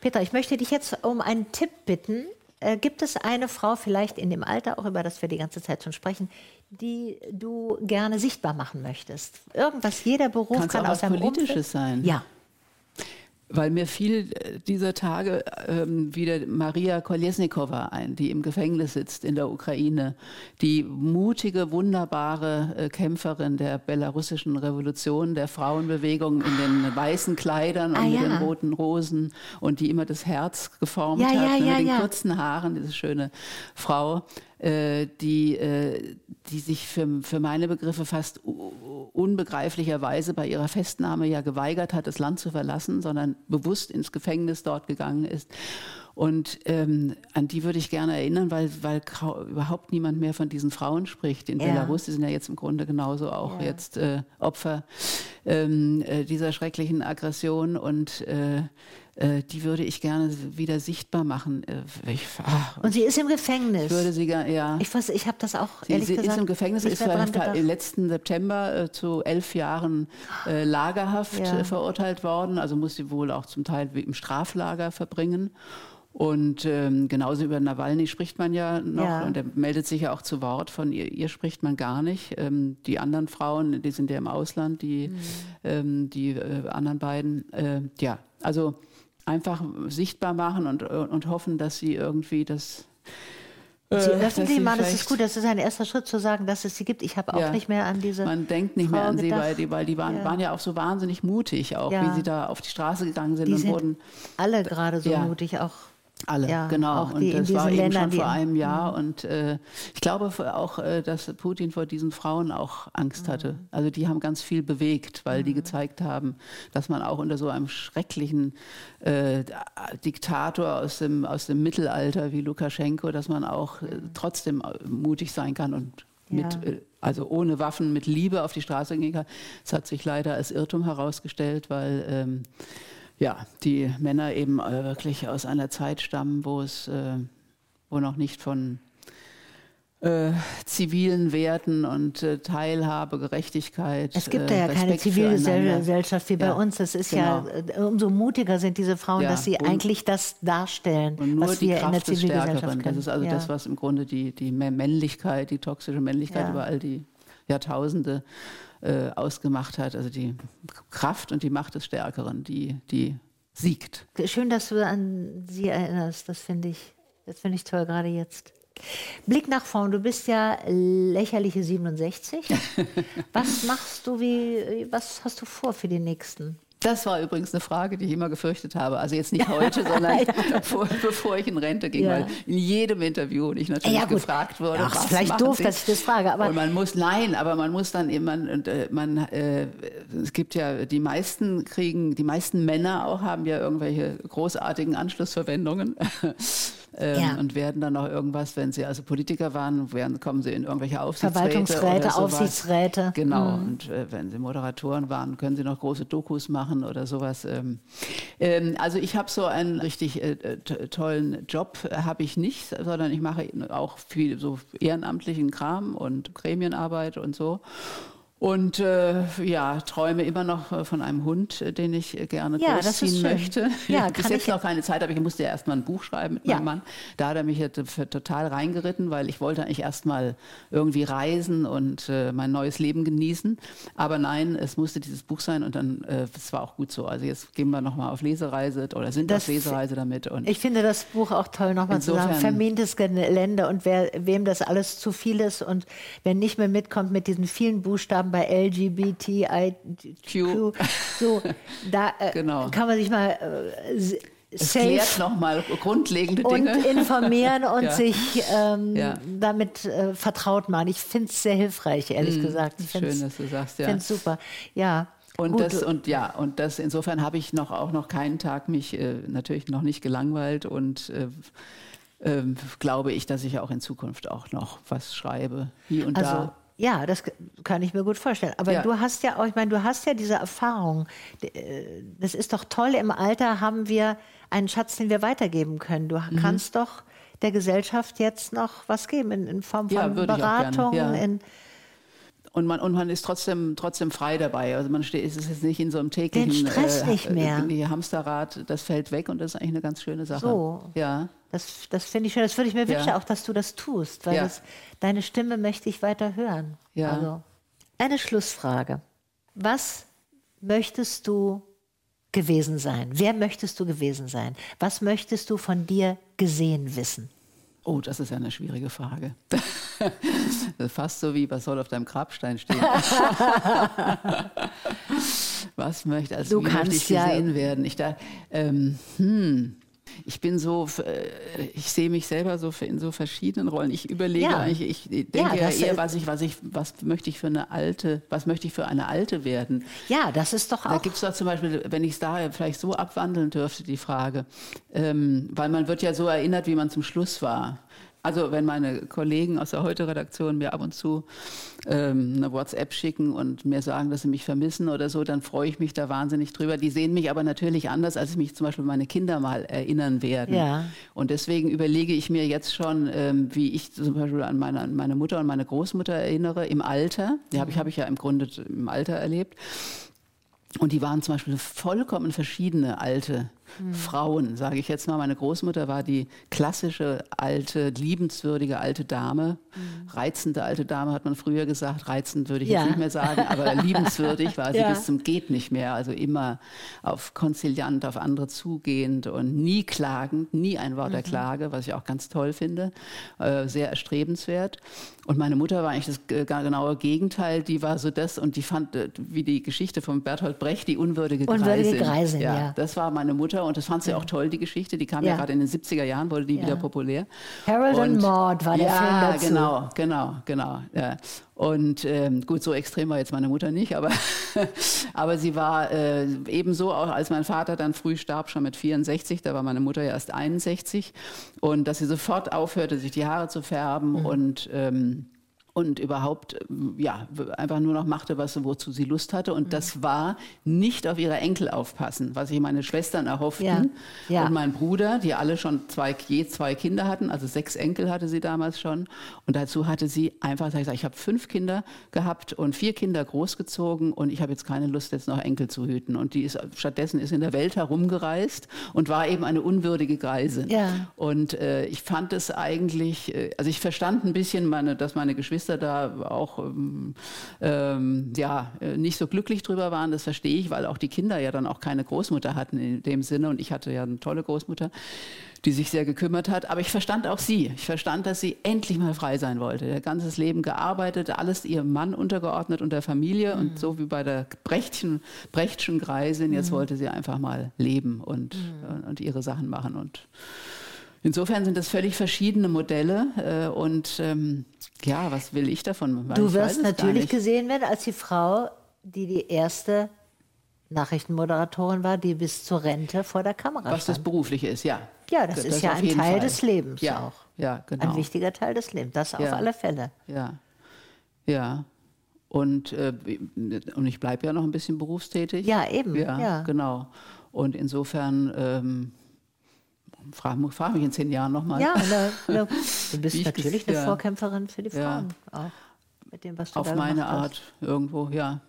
Speaker 1: Peter, ich möchte dich jetzt um einen Tipp bitten. Äh, gibt es eine Frau, vielleicht in dem Alter, auch über das wir die ganze Zeit schon sprechen, die du gerne sichtbar machen möchtest? Irgendwas, jeder Beruf
Speaker 3: Kann's
Speaker 1: kann
Speaker 3: auch
Speaker 1: aus
Speaker 3: was
Speaker 1: seinem
Speaker 3: Politisches
Speaker 1: Umfeld-
Speaker 3: sein.
Speaker 1: Ja.
Speaker 3: Weil mir fiel äh, dieser Tage ähm, wieder Maria Kolesnikova ein, die im Gefängnis sitzt in der Ukraine. Die mutige, wunderbare äh, Kämpferin der belarussischen Revolution, der Frauenbewegung in den weißen Kleidern und
Speaker 1: Ah,
Speaker 3: mit
Speaker 1: ja.
Speaker 3: den roten Rosen und die immer das Herz geformt
Speaker 1: Ja,
Speaker 3: hat
Speaker 1: ja,
Speaker 3: ne, mit den kurzen Haaren, diese schöne Frau, äh, die, äh, die sich für, für meine Begriffe fast unbegreiflicherweise bei ihrer Festnahme ja geweigert hat, das Land zu verlassen, sondern bewusst ins Gefängnis dort gegangen ist. Und ähm, an die würde ich gerne erinnern, weil, weil überhaupt niemand mehr von diesen Frauen spricht in ja. Belarus. Die sind ja jetzt im Grunde genauso auch ja. jetzt äh, Opfer ähm, äh, dieser schrecklichen Aggression. Und äh, die würde ich gerne wieder sichtbar machen. Äh,
Speaker 1: ich, ach, und sie ist im Gefängnis.
Speaker 3: Ich würde sie ja.
Speaker 1: Ich, weiß, ich habe das auch sie, ehrlich sie gesagt.
Speaker 3: Sie ist im Gefängnis, ist im letzten September äh, zu elf Jahren äh, Lagerhaft ja. Äh, verurteilt worden. Also muss sie wohl auch zum Teil im Straflager verbringen. Und ähm, genauso über Nawalny spricht man ja noch ja. und er meldet sich ja auch zu Wort. Von ihr, ihr spricht man gar nicht. Ähm, die anderen Frauen, die sind ja im Ausland, die, mhm. ähm, die äh, anderen beiden. Äh, ja, also einfach sichtbar machen und, und hoffen, dass sie irgendwie das
Speaker 1: Sie äh, öffentlich machen, das ist gut, das ist ein erster Schritt zu sagen, dass es sie gibt. Ich habe auch ja, nicht mehr an diese.
Speaker 3: Man denkt nicht
Speaker 1: Frau
Speaker 3: mehr an sie, weil die, weil die waren, ja. waren ja auch so wahnsinnig mutig, auch ja. wie sie da auf die Straße gegangen sind die und sind wurden.
Speaker 1: Alle gerade so mutig, auch
Speaker 3: alle, ja, genau. und das war eben schon vor einem Jahr. Mhm. Und äh, ich glaube auch, äh, dass Putin vor diesen Frauen auch Angst hatte. Mhm. Also die haben ganz viel bewegt, weil mhm. die gezeigt haben, dass man auch unter so einem schrecklichen äh, Diktator aus dem, aus dem Mittelalter wie Lukaschenko, dass man auch äh, trotzdem äh, mutig sein kann und mit, ja. Äh, also ohne Waffen, mit Liebe auf die Straße gehen kann. Das hat sich leider als Irrtum herausgestellt, weil ähm, ja, die Männer eben äh, wirklich aus einer Zeit stammen, wo es, äh, wo noch nicht von äh, zivilen Werten und äh, Teilhabe, Gerechtigkeit.
Speaker 1: Es gibt ja, äh, keine zivile Gesellschaft wie bei ja, uns. Das ist genau. ja, äh, umso mutiger sind diese Frauen, ja, dass sie eigentlich das darstellen,
Speaker 3: und nur was die wir Kraft in der Zivilgesellschaft kennen. Das ist also ja. das, was im Grunde die, die Männlichkeit, die toxische Männlichkeit über all die Jahrtausende äh, ausgemacht hat. Also die Kraft und die Macht des Stärkeren, die, die siegt.
Speaker 1: Schön, dass du an sie erinnerst. Das finde ich, das finde ich toll, gerade jetzt. Blick nach vorn, du bist ja lächerliche 67. <laughs> Was machst du, wie, was hast du vor für die nächsten
Speaker 3: das war übrigens eine Frage, die ich immer gefürchtet habe. Also jetzt nicht heute, <laughs> sondern bevor, bevor, ich in Rente ging, ja. weil in jedem Interview ich natürlich ja, gefragt wurde.
Speaker 1: Ach, was vielleicht doof, Sie? dass ich das frage. Aber
Speaker 3: und man muss, nein, aber man muss dann immer, man, äh, man äh, es gibt ja, die meisten kriegen, die meisten Männer auch haben ja irgendwelche großartigen Anschlussverwendungen. <laughs> ähm, ja. und werden dann noch irgendwas, wenn sie also Politiker waren, werden, kommen sie in irgendwelche Aufsichtsräte.
Speaker 1: Verwaltungsräte, Aufsichtsräte.
Speaker 3: Genau. Mhm. Und äh, wenn sie Moderatoren waren, können sie noch große Dokus machen oder sowas. Ähm, ähm, also ich habe so einen richtig äh, tollen Job, äh, habe ich nicht, sondern ich mache auch viel so ehrenamtlichen Kram und Gremienarbeit und so. Und äh, ja, träume immer noch äh, von einem Hund, äh, den ich gerne ja, großziehen möchte. Ja, Bis jetzt noch keine Zeit, aber ich musste ja erstmal ein Buch schreiben mit ja. meinem Mann. Da hat er mich jetzt total reingeritten, weil ich wollte eigentlich erstmal irgendwie reisen und äh, mein neues Leben genießen. Aber nein, es musste dieses Buch sein und dann, äh, es war auch gut so. Also jetzt gehen wir nochmal auf Lesereise oder sind das, auf Lesereise damit. Und
Speaker 1: ich finde das Buch auch toll, nochmal zu sagen, vermintes Gelände und wer, wem das alles zu viel ist und wer nicht mehr mitkommt mit diesen vielen Buchstaben, bei LGBTIQ. So, da äh, <laughs> genau. kann man sich mal äh,
Speaker 3: es klärt nochmal grundlegende Dinge.
Speaker 1: Und informieren und <laughs> ja. sich ähm, ja. damit äh, vertraut machen. Ich finde es sehr hilfreich, ehrlich mm, gesagt. Ich
Speaker 3: schön, dass du sagst, ja.
Speaker 1: Ich finde es super. Ja.
Speaker 3: Und das, und ja, und das insofern habe ich noch auch noch keinen Tag mich äh, natürlich noch nicht gelangweilt und äh, ähm, glaube ich, dass ich auch in Zukunft auch noch was schreibe, hier und also, da.
Speaker 1: Ja, das kann ich mir gut vorstellen. Aber ja. du hast ja auch, ich meine, du hast ja diese Erfahrung. Äh, das ist doch toll. Im Alter haben wir einen Schatz, den wir weitergeben können. Du mhm. kannst doch der Gesellschaft jetzt noch was geben in, in Form von ja, Beratung. Ja. In,
Speaker 3: und man, und man ist trotzdem, trotzdem frei dabei. Also man steht, ist jetzt nicht in so einem täglichen
Speaker 1: Den Stress äh, nicht mehr.
Speaker 3: Die Hamsterrad, das fällt weg und das ist eigentlich eine ganz schöne Sache.
Speaker 1: So. Ja. Das, das finde ich schön. Das würde ich mir wünschen, ja. auch, dass du das tust, weil ja. das, deine Stimme möchte ich weiter hören. Ja. Also, eine Schlussfrage. Was möchtest du gewesen sein? Wer möchtest du gewesen sein? Was möchtest du von dir gesehen wissen?
Speaker 3: Oh, das ist ja eine schwierige Frage. <laughs> Fast so wie, was soll auf deinem Grabstein stehen? <laughs> was möchte, als
Speaker 1: du
Speaker 3: wie
Speaker 1: kannst
Speaker 3: möchte ich gesehen ja werden? Ich da, ähm, hm, ich bin so, äh, ich sehe mich selber so in so verschiedenen Rollen. Ich überlege
Speaker 1: Ja.
Speaker 3: eigentlich, ich denke
Speaker 1: Ja,
Speaker 3: ja eher, was ich, was ich, was möchte ich für eine alte, was möchte ich für eine alte werden?
Speaker 1: Ja, das ist doch
Speaker 3: Da
Speaker 1: auch.
Speaker 3: gibt es doch zum Beispiel, wenn ich es da vielleicht so abwandeln dürfte, die Frage, ähm, weil man wird ja so erinnert, wie man zum Schluss war. Also wenn meine Kollegen aus der Heute-Redaktion mir ab und zu ähm, eine WhatsApp schicken und mir sagen, dass sie mich vermissen oder so, dann freue ich mich da wahnsinnig drüber. Die sehen mich aber natürlich anders, als mich zum Beispiel meine Kinder mal erinnern werden.
Speaker 1: Ja.
Speaker 3: Und deswegen überlege ich mir jetzt schon, ähm, wie ich zum Beispiel an meine, an meine Mutter und meine Großmutter erinnere im Alter. Die habe ich, hab ich ja im Grunde im Alter erlebt. Und die waren zum Beispiel vollkommen verschiedene alte Frauen, sage ich jetzt mal. Meine Großmutter war die klassische alte, liebenswürdige alte Dame. Reizende alte Dame hat man früher gesagt. Reizend würde ich
Speaker 1: Ja.
Speaker 3: jetzt nicht mehr sagen, aber <laughs> liebenswürdig war sie
Speaker 1: Ja.
Speaker 3: bis zum geht nicht mehr. Also immer auf konziliant, auf andere zugehend und nie klagend, nie ein Wort der Klage, was ich auch ganz toll finde. Äh, sehr erstrebenswert. Und meine Mutter war eigentlich das äh, genaue Gegenteil. Die war so das und die fand, äh, wie die Geschichte von Bertolt Brecht, die unwürdige,
Speaker 1: Unwürdige
Speaker 3: Greisin.
Speaker 1: Greisin, ja.
Speaker 3: Das war meine Mutter und das fand sie auch toll, die Geschichte. Die kam ja,
Speaker 1: Ja.
Speaker 3: gerade in den 70er Jahren, wurde die
Speaker 1: Ja.
Speaker 3: wieder populär.
Speaker 1: Harold and
Speaker 3: Und-
Speaker 1: Maude war der
Speaker 3: ja,
Speaker 1: Film dazu.
Speaker 3: genau, genau, genau. Ja. Und ähm, gut, so extrem war jetzt meine Mutter nicht, aber, <laughs> aber sie war äh, ebenso, auch als mein Vater dann früh starb, schon mit 64, da war meine Mutter ja erst 61. Und dass sie sofort aufhörte, sich die Haare zu färben
Speaker 1: Mhm.
Speaker 3: und ähm, und überhaupt ähm, ja einfach nur noch machte, was wozu sie Lust hatte.
Speaker 1: Mhm.
Speaker 3: Und das war nicht auf ihre Enkel aufpassen, was sich meine Schwestern erhofften
Speaker 1: Ja, ja.
Speaker 3: und mein Bruder, die alle schon zwei, je zwei Kinder hatten, also sechs Enkel hatte sie damals schon. Und dazu hatte sie einfach gesagt, ich habe fünf Kinder gehabt und vier Kinder großgezogen und ich habe jetzt keine Lust, jetzt noch Enkel zu hüten. Und die ist stattdessen ist in der Welt herumgereist und war eben eine unwürdige Greisin.
Speaker 1: Ja.
Speaker 3: Und äh, ich fand es eigentlich, äh, also ich verstand ein bisschen, meine, dass meine Geschwister da auch ähm, ähm, ja, äh, nicht so glücklich drüber waren. Das verstehe ich, weil auch die Kinder ja dann auch keine Großmutter hatten in dem Sinne. Und ich hatte ja eine tolle Großmutter, die sich sehr gekümmert hat. Aber ich verstand auch sie. Ich verstand, dass sie endlich mal frei sein wollte. Ihr ganzes Leben gearbeitet, alles ihrem Mann untergeordnet und der Familie. Und so wie bei der Brechtschen, Brechtschen Greisin, jetzt wollte sie einfach mal leben und, äh, und ihre Sachen machen. Und Insofern sind das völlig verschiedene Modelle äh, und ähm, ja, was will ich davon? Weil
Speaker 1: Du wirst natürlich gesehen werden als die Frau, die die erste Nachrichtenmoderatorin war, die bis zur Rente vor der Kamera
Speaker 3: was das
Speaker 1: stand.
Speaker 3: Berufliche ist, ja.
Speaker 1: Ja, das ist ja
Speaker 3: auf
Speaker 1: ein Teil
Speaker 3: Fall.
Speaker 1: des Lebens
Speaker 3: ja,
Speaker 1: auch.
Speaker 3: Ja, genau.
Speaker 1: Ein wichtiger Teil des Lebens, das auf
Speaker 3: Ja.
Speaker 1: alle Fälle.
Speaker 3: Ja, ja. Und, äh, und ich bleibe ja noch ein bisschen berufstätig.
Speaker 1: Ja, eben,
Speaker 3: Ja,
Speaker 1: ja.
Speaker 3: genau. Und insofern, ähm, frag, frag mich in zehn Jahren nochmal.
Speaker 1: Ja, ne, ne, du <laughs> bist
Speaker 3: ich
Speaker 1: natürlich eine
Speaker 3: ja.
Speaker 1: Vorkämpferin für die
Speaker 3: Ja.
Speaker 1: Frauen. Auch mit dem, was du
Speaker 3: Auf meine
Speaker 1: hast.
Speaker 3: Art irgendwo, ja.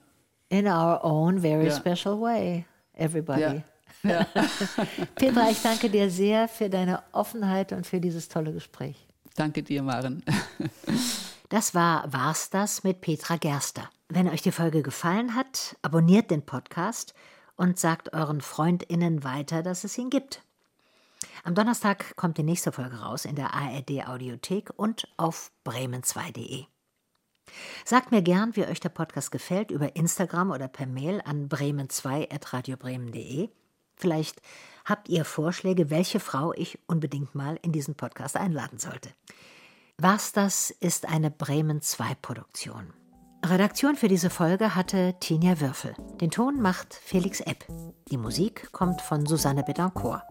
Speaker 1: In our own very
Speaker 3: Ja.
Speaker 1: special way, everybody.
Speaker 3: Ja. <laughs> Ja. <laughs>
Speaker 1: Petra, ich danke dir sehr für deine Offenheit und für dieses tolle Gespräch.
Speaker 3: Danke dir, Maren.
Speaker 1: Das war War's das mit Petra Gerster. Wenn euch die Folge gefallen hat, abonniert den Podcast und sagt euren FreundInnen weiter, dass es ihn gibt. Am Donnerstag kommt die nächste Folge raus in der ARD Audiothek und auf bremen2.de. Sagt mir gern, wie euch der Podcast gefällt, über Instagram oder per Mail an bremen2.radiobremen.de. Vielleicht habt ihr Vorschläge, welche Frau ich unbedingt mal in diesen Podcast einladen sollte. Was das ist eine Bremen 2 Produktion. Redaktion für diese Folge hatte Tinja Würfel. Den Ton macht Felix Epp. Die Musik kommt von Susanne Bedancourt.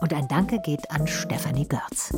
Speaker 1: Und ein Danke geht an Stephanie Görz.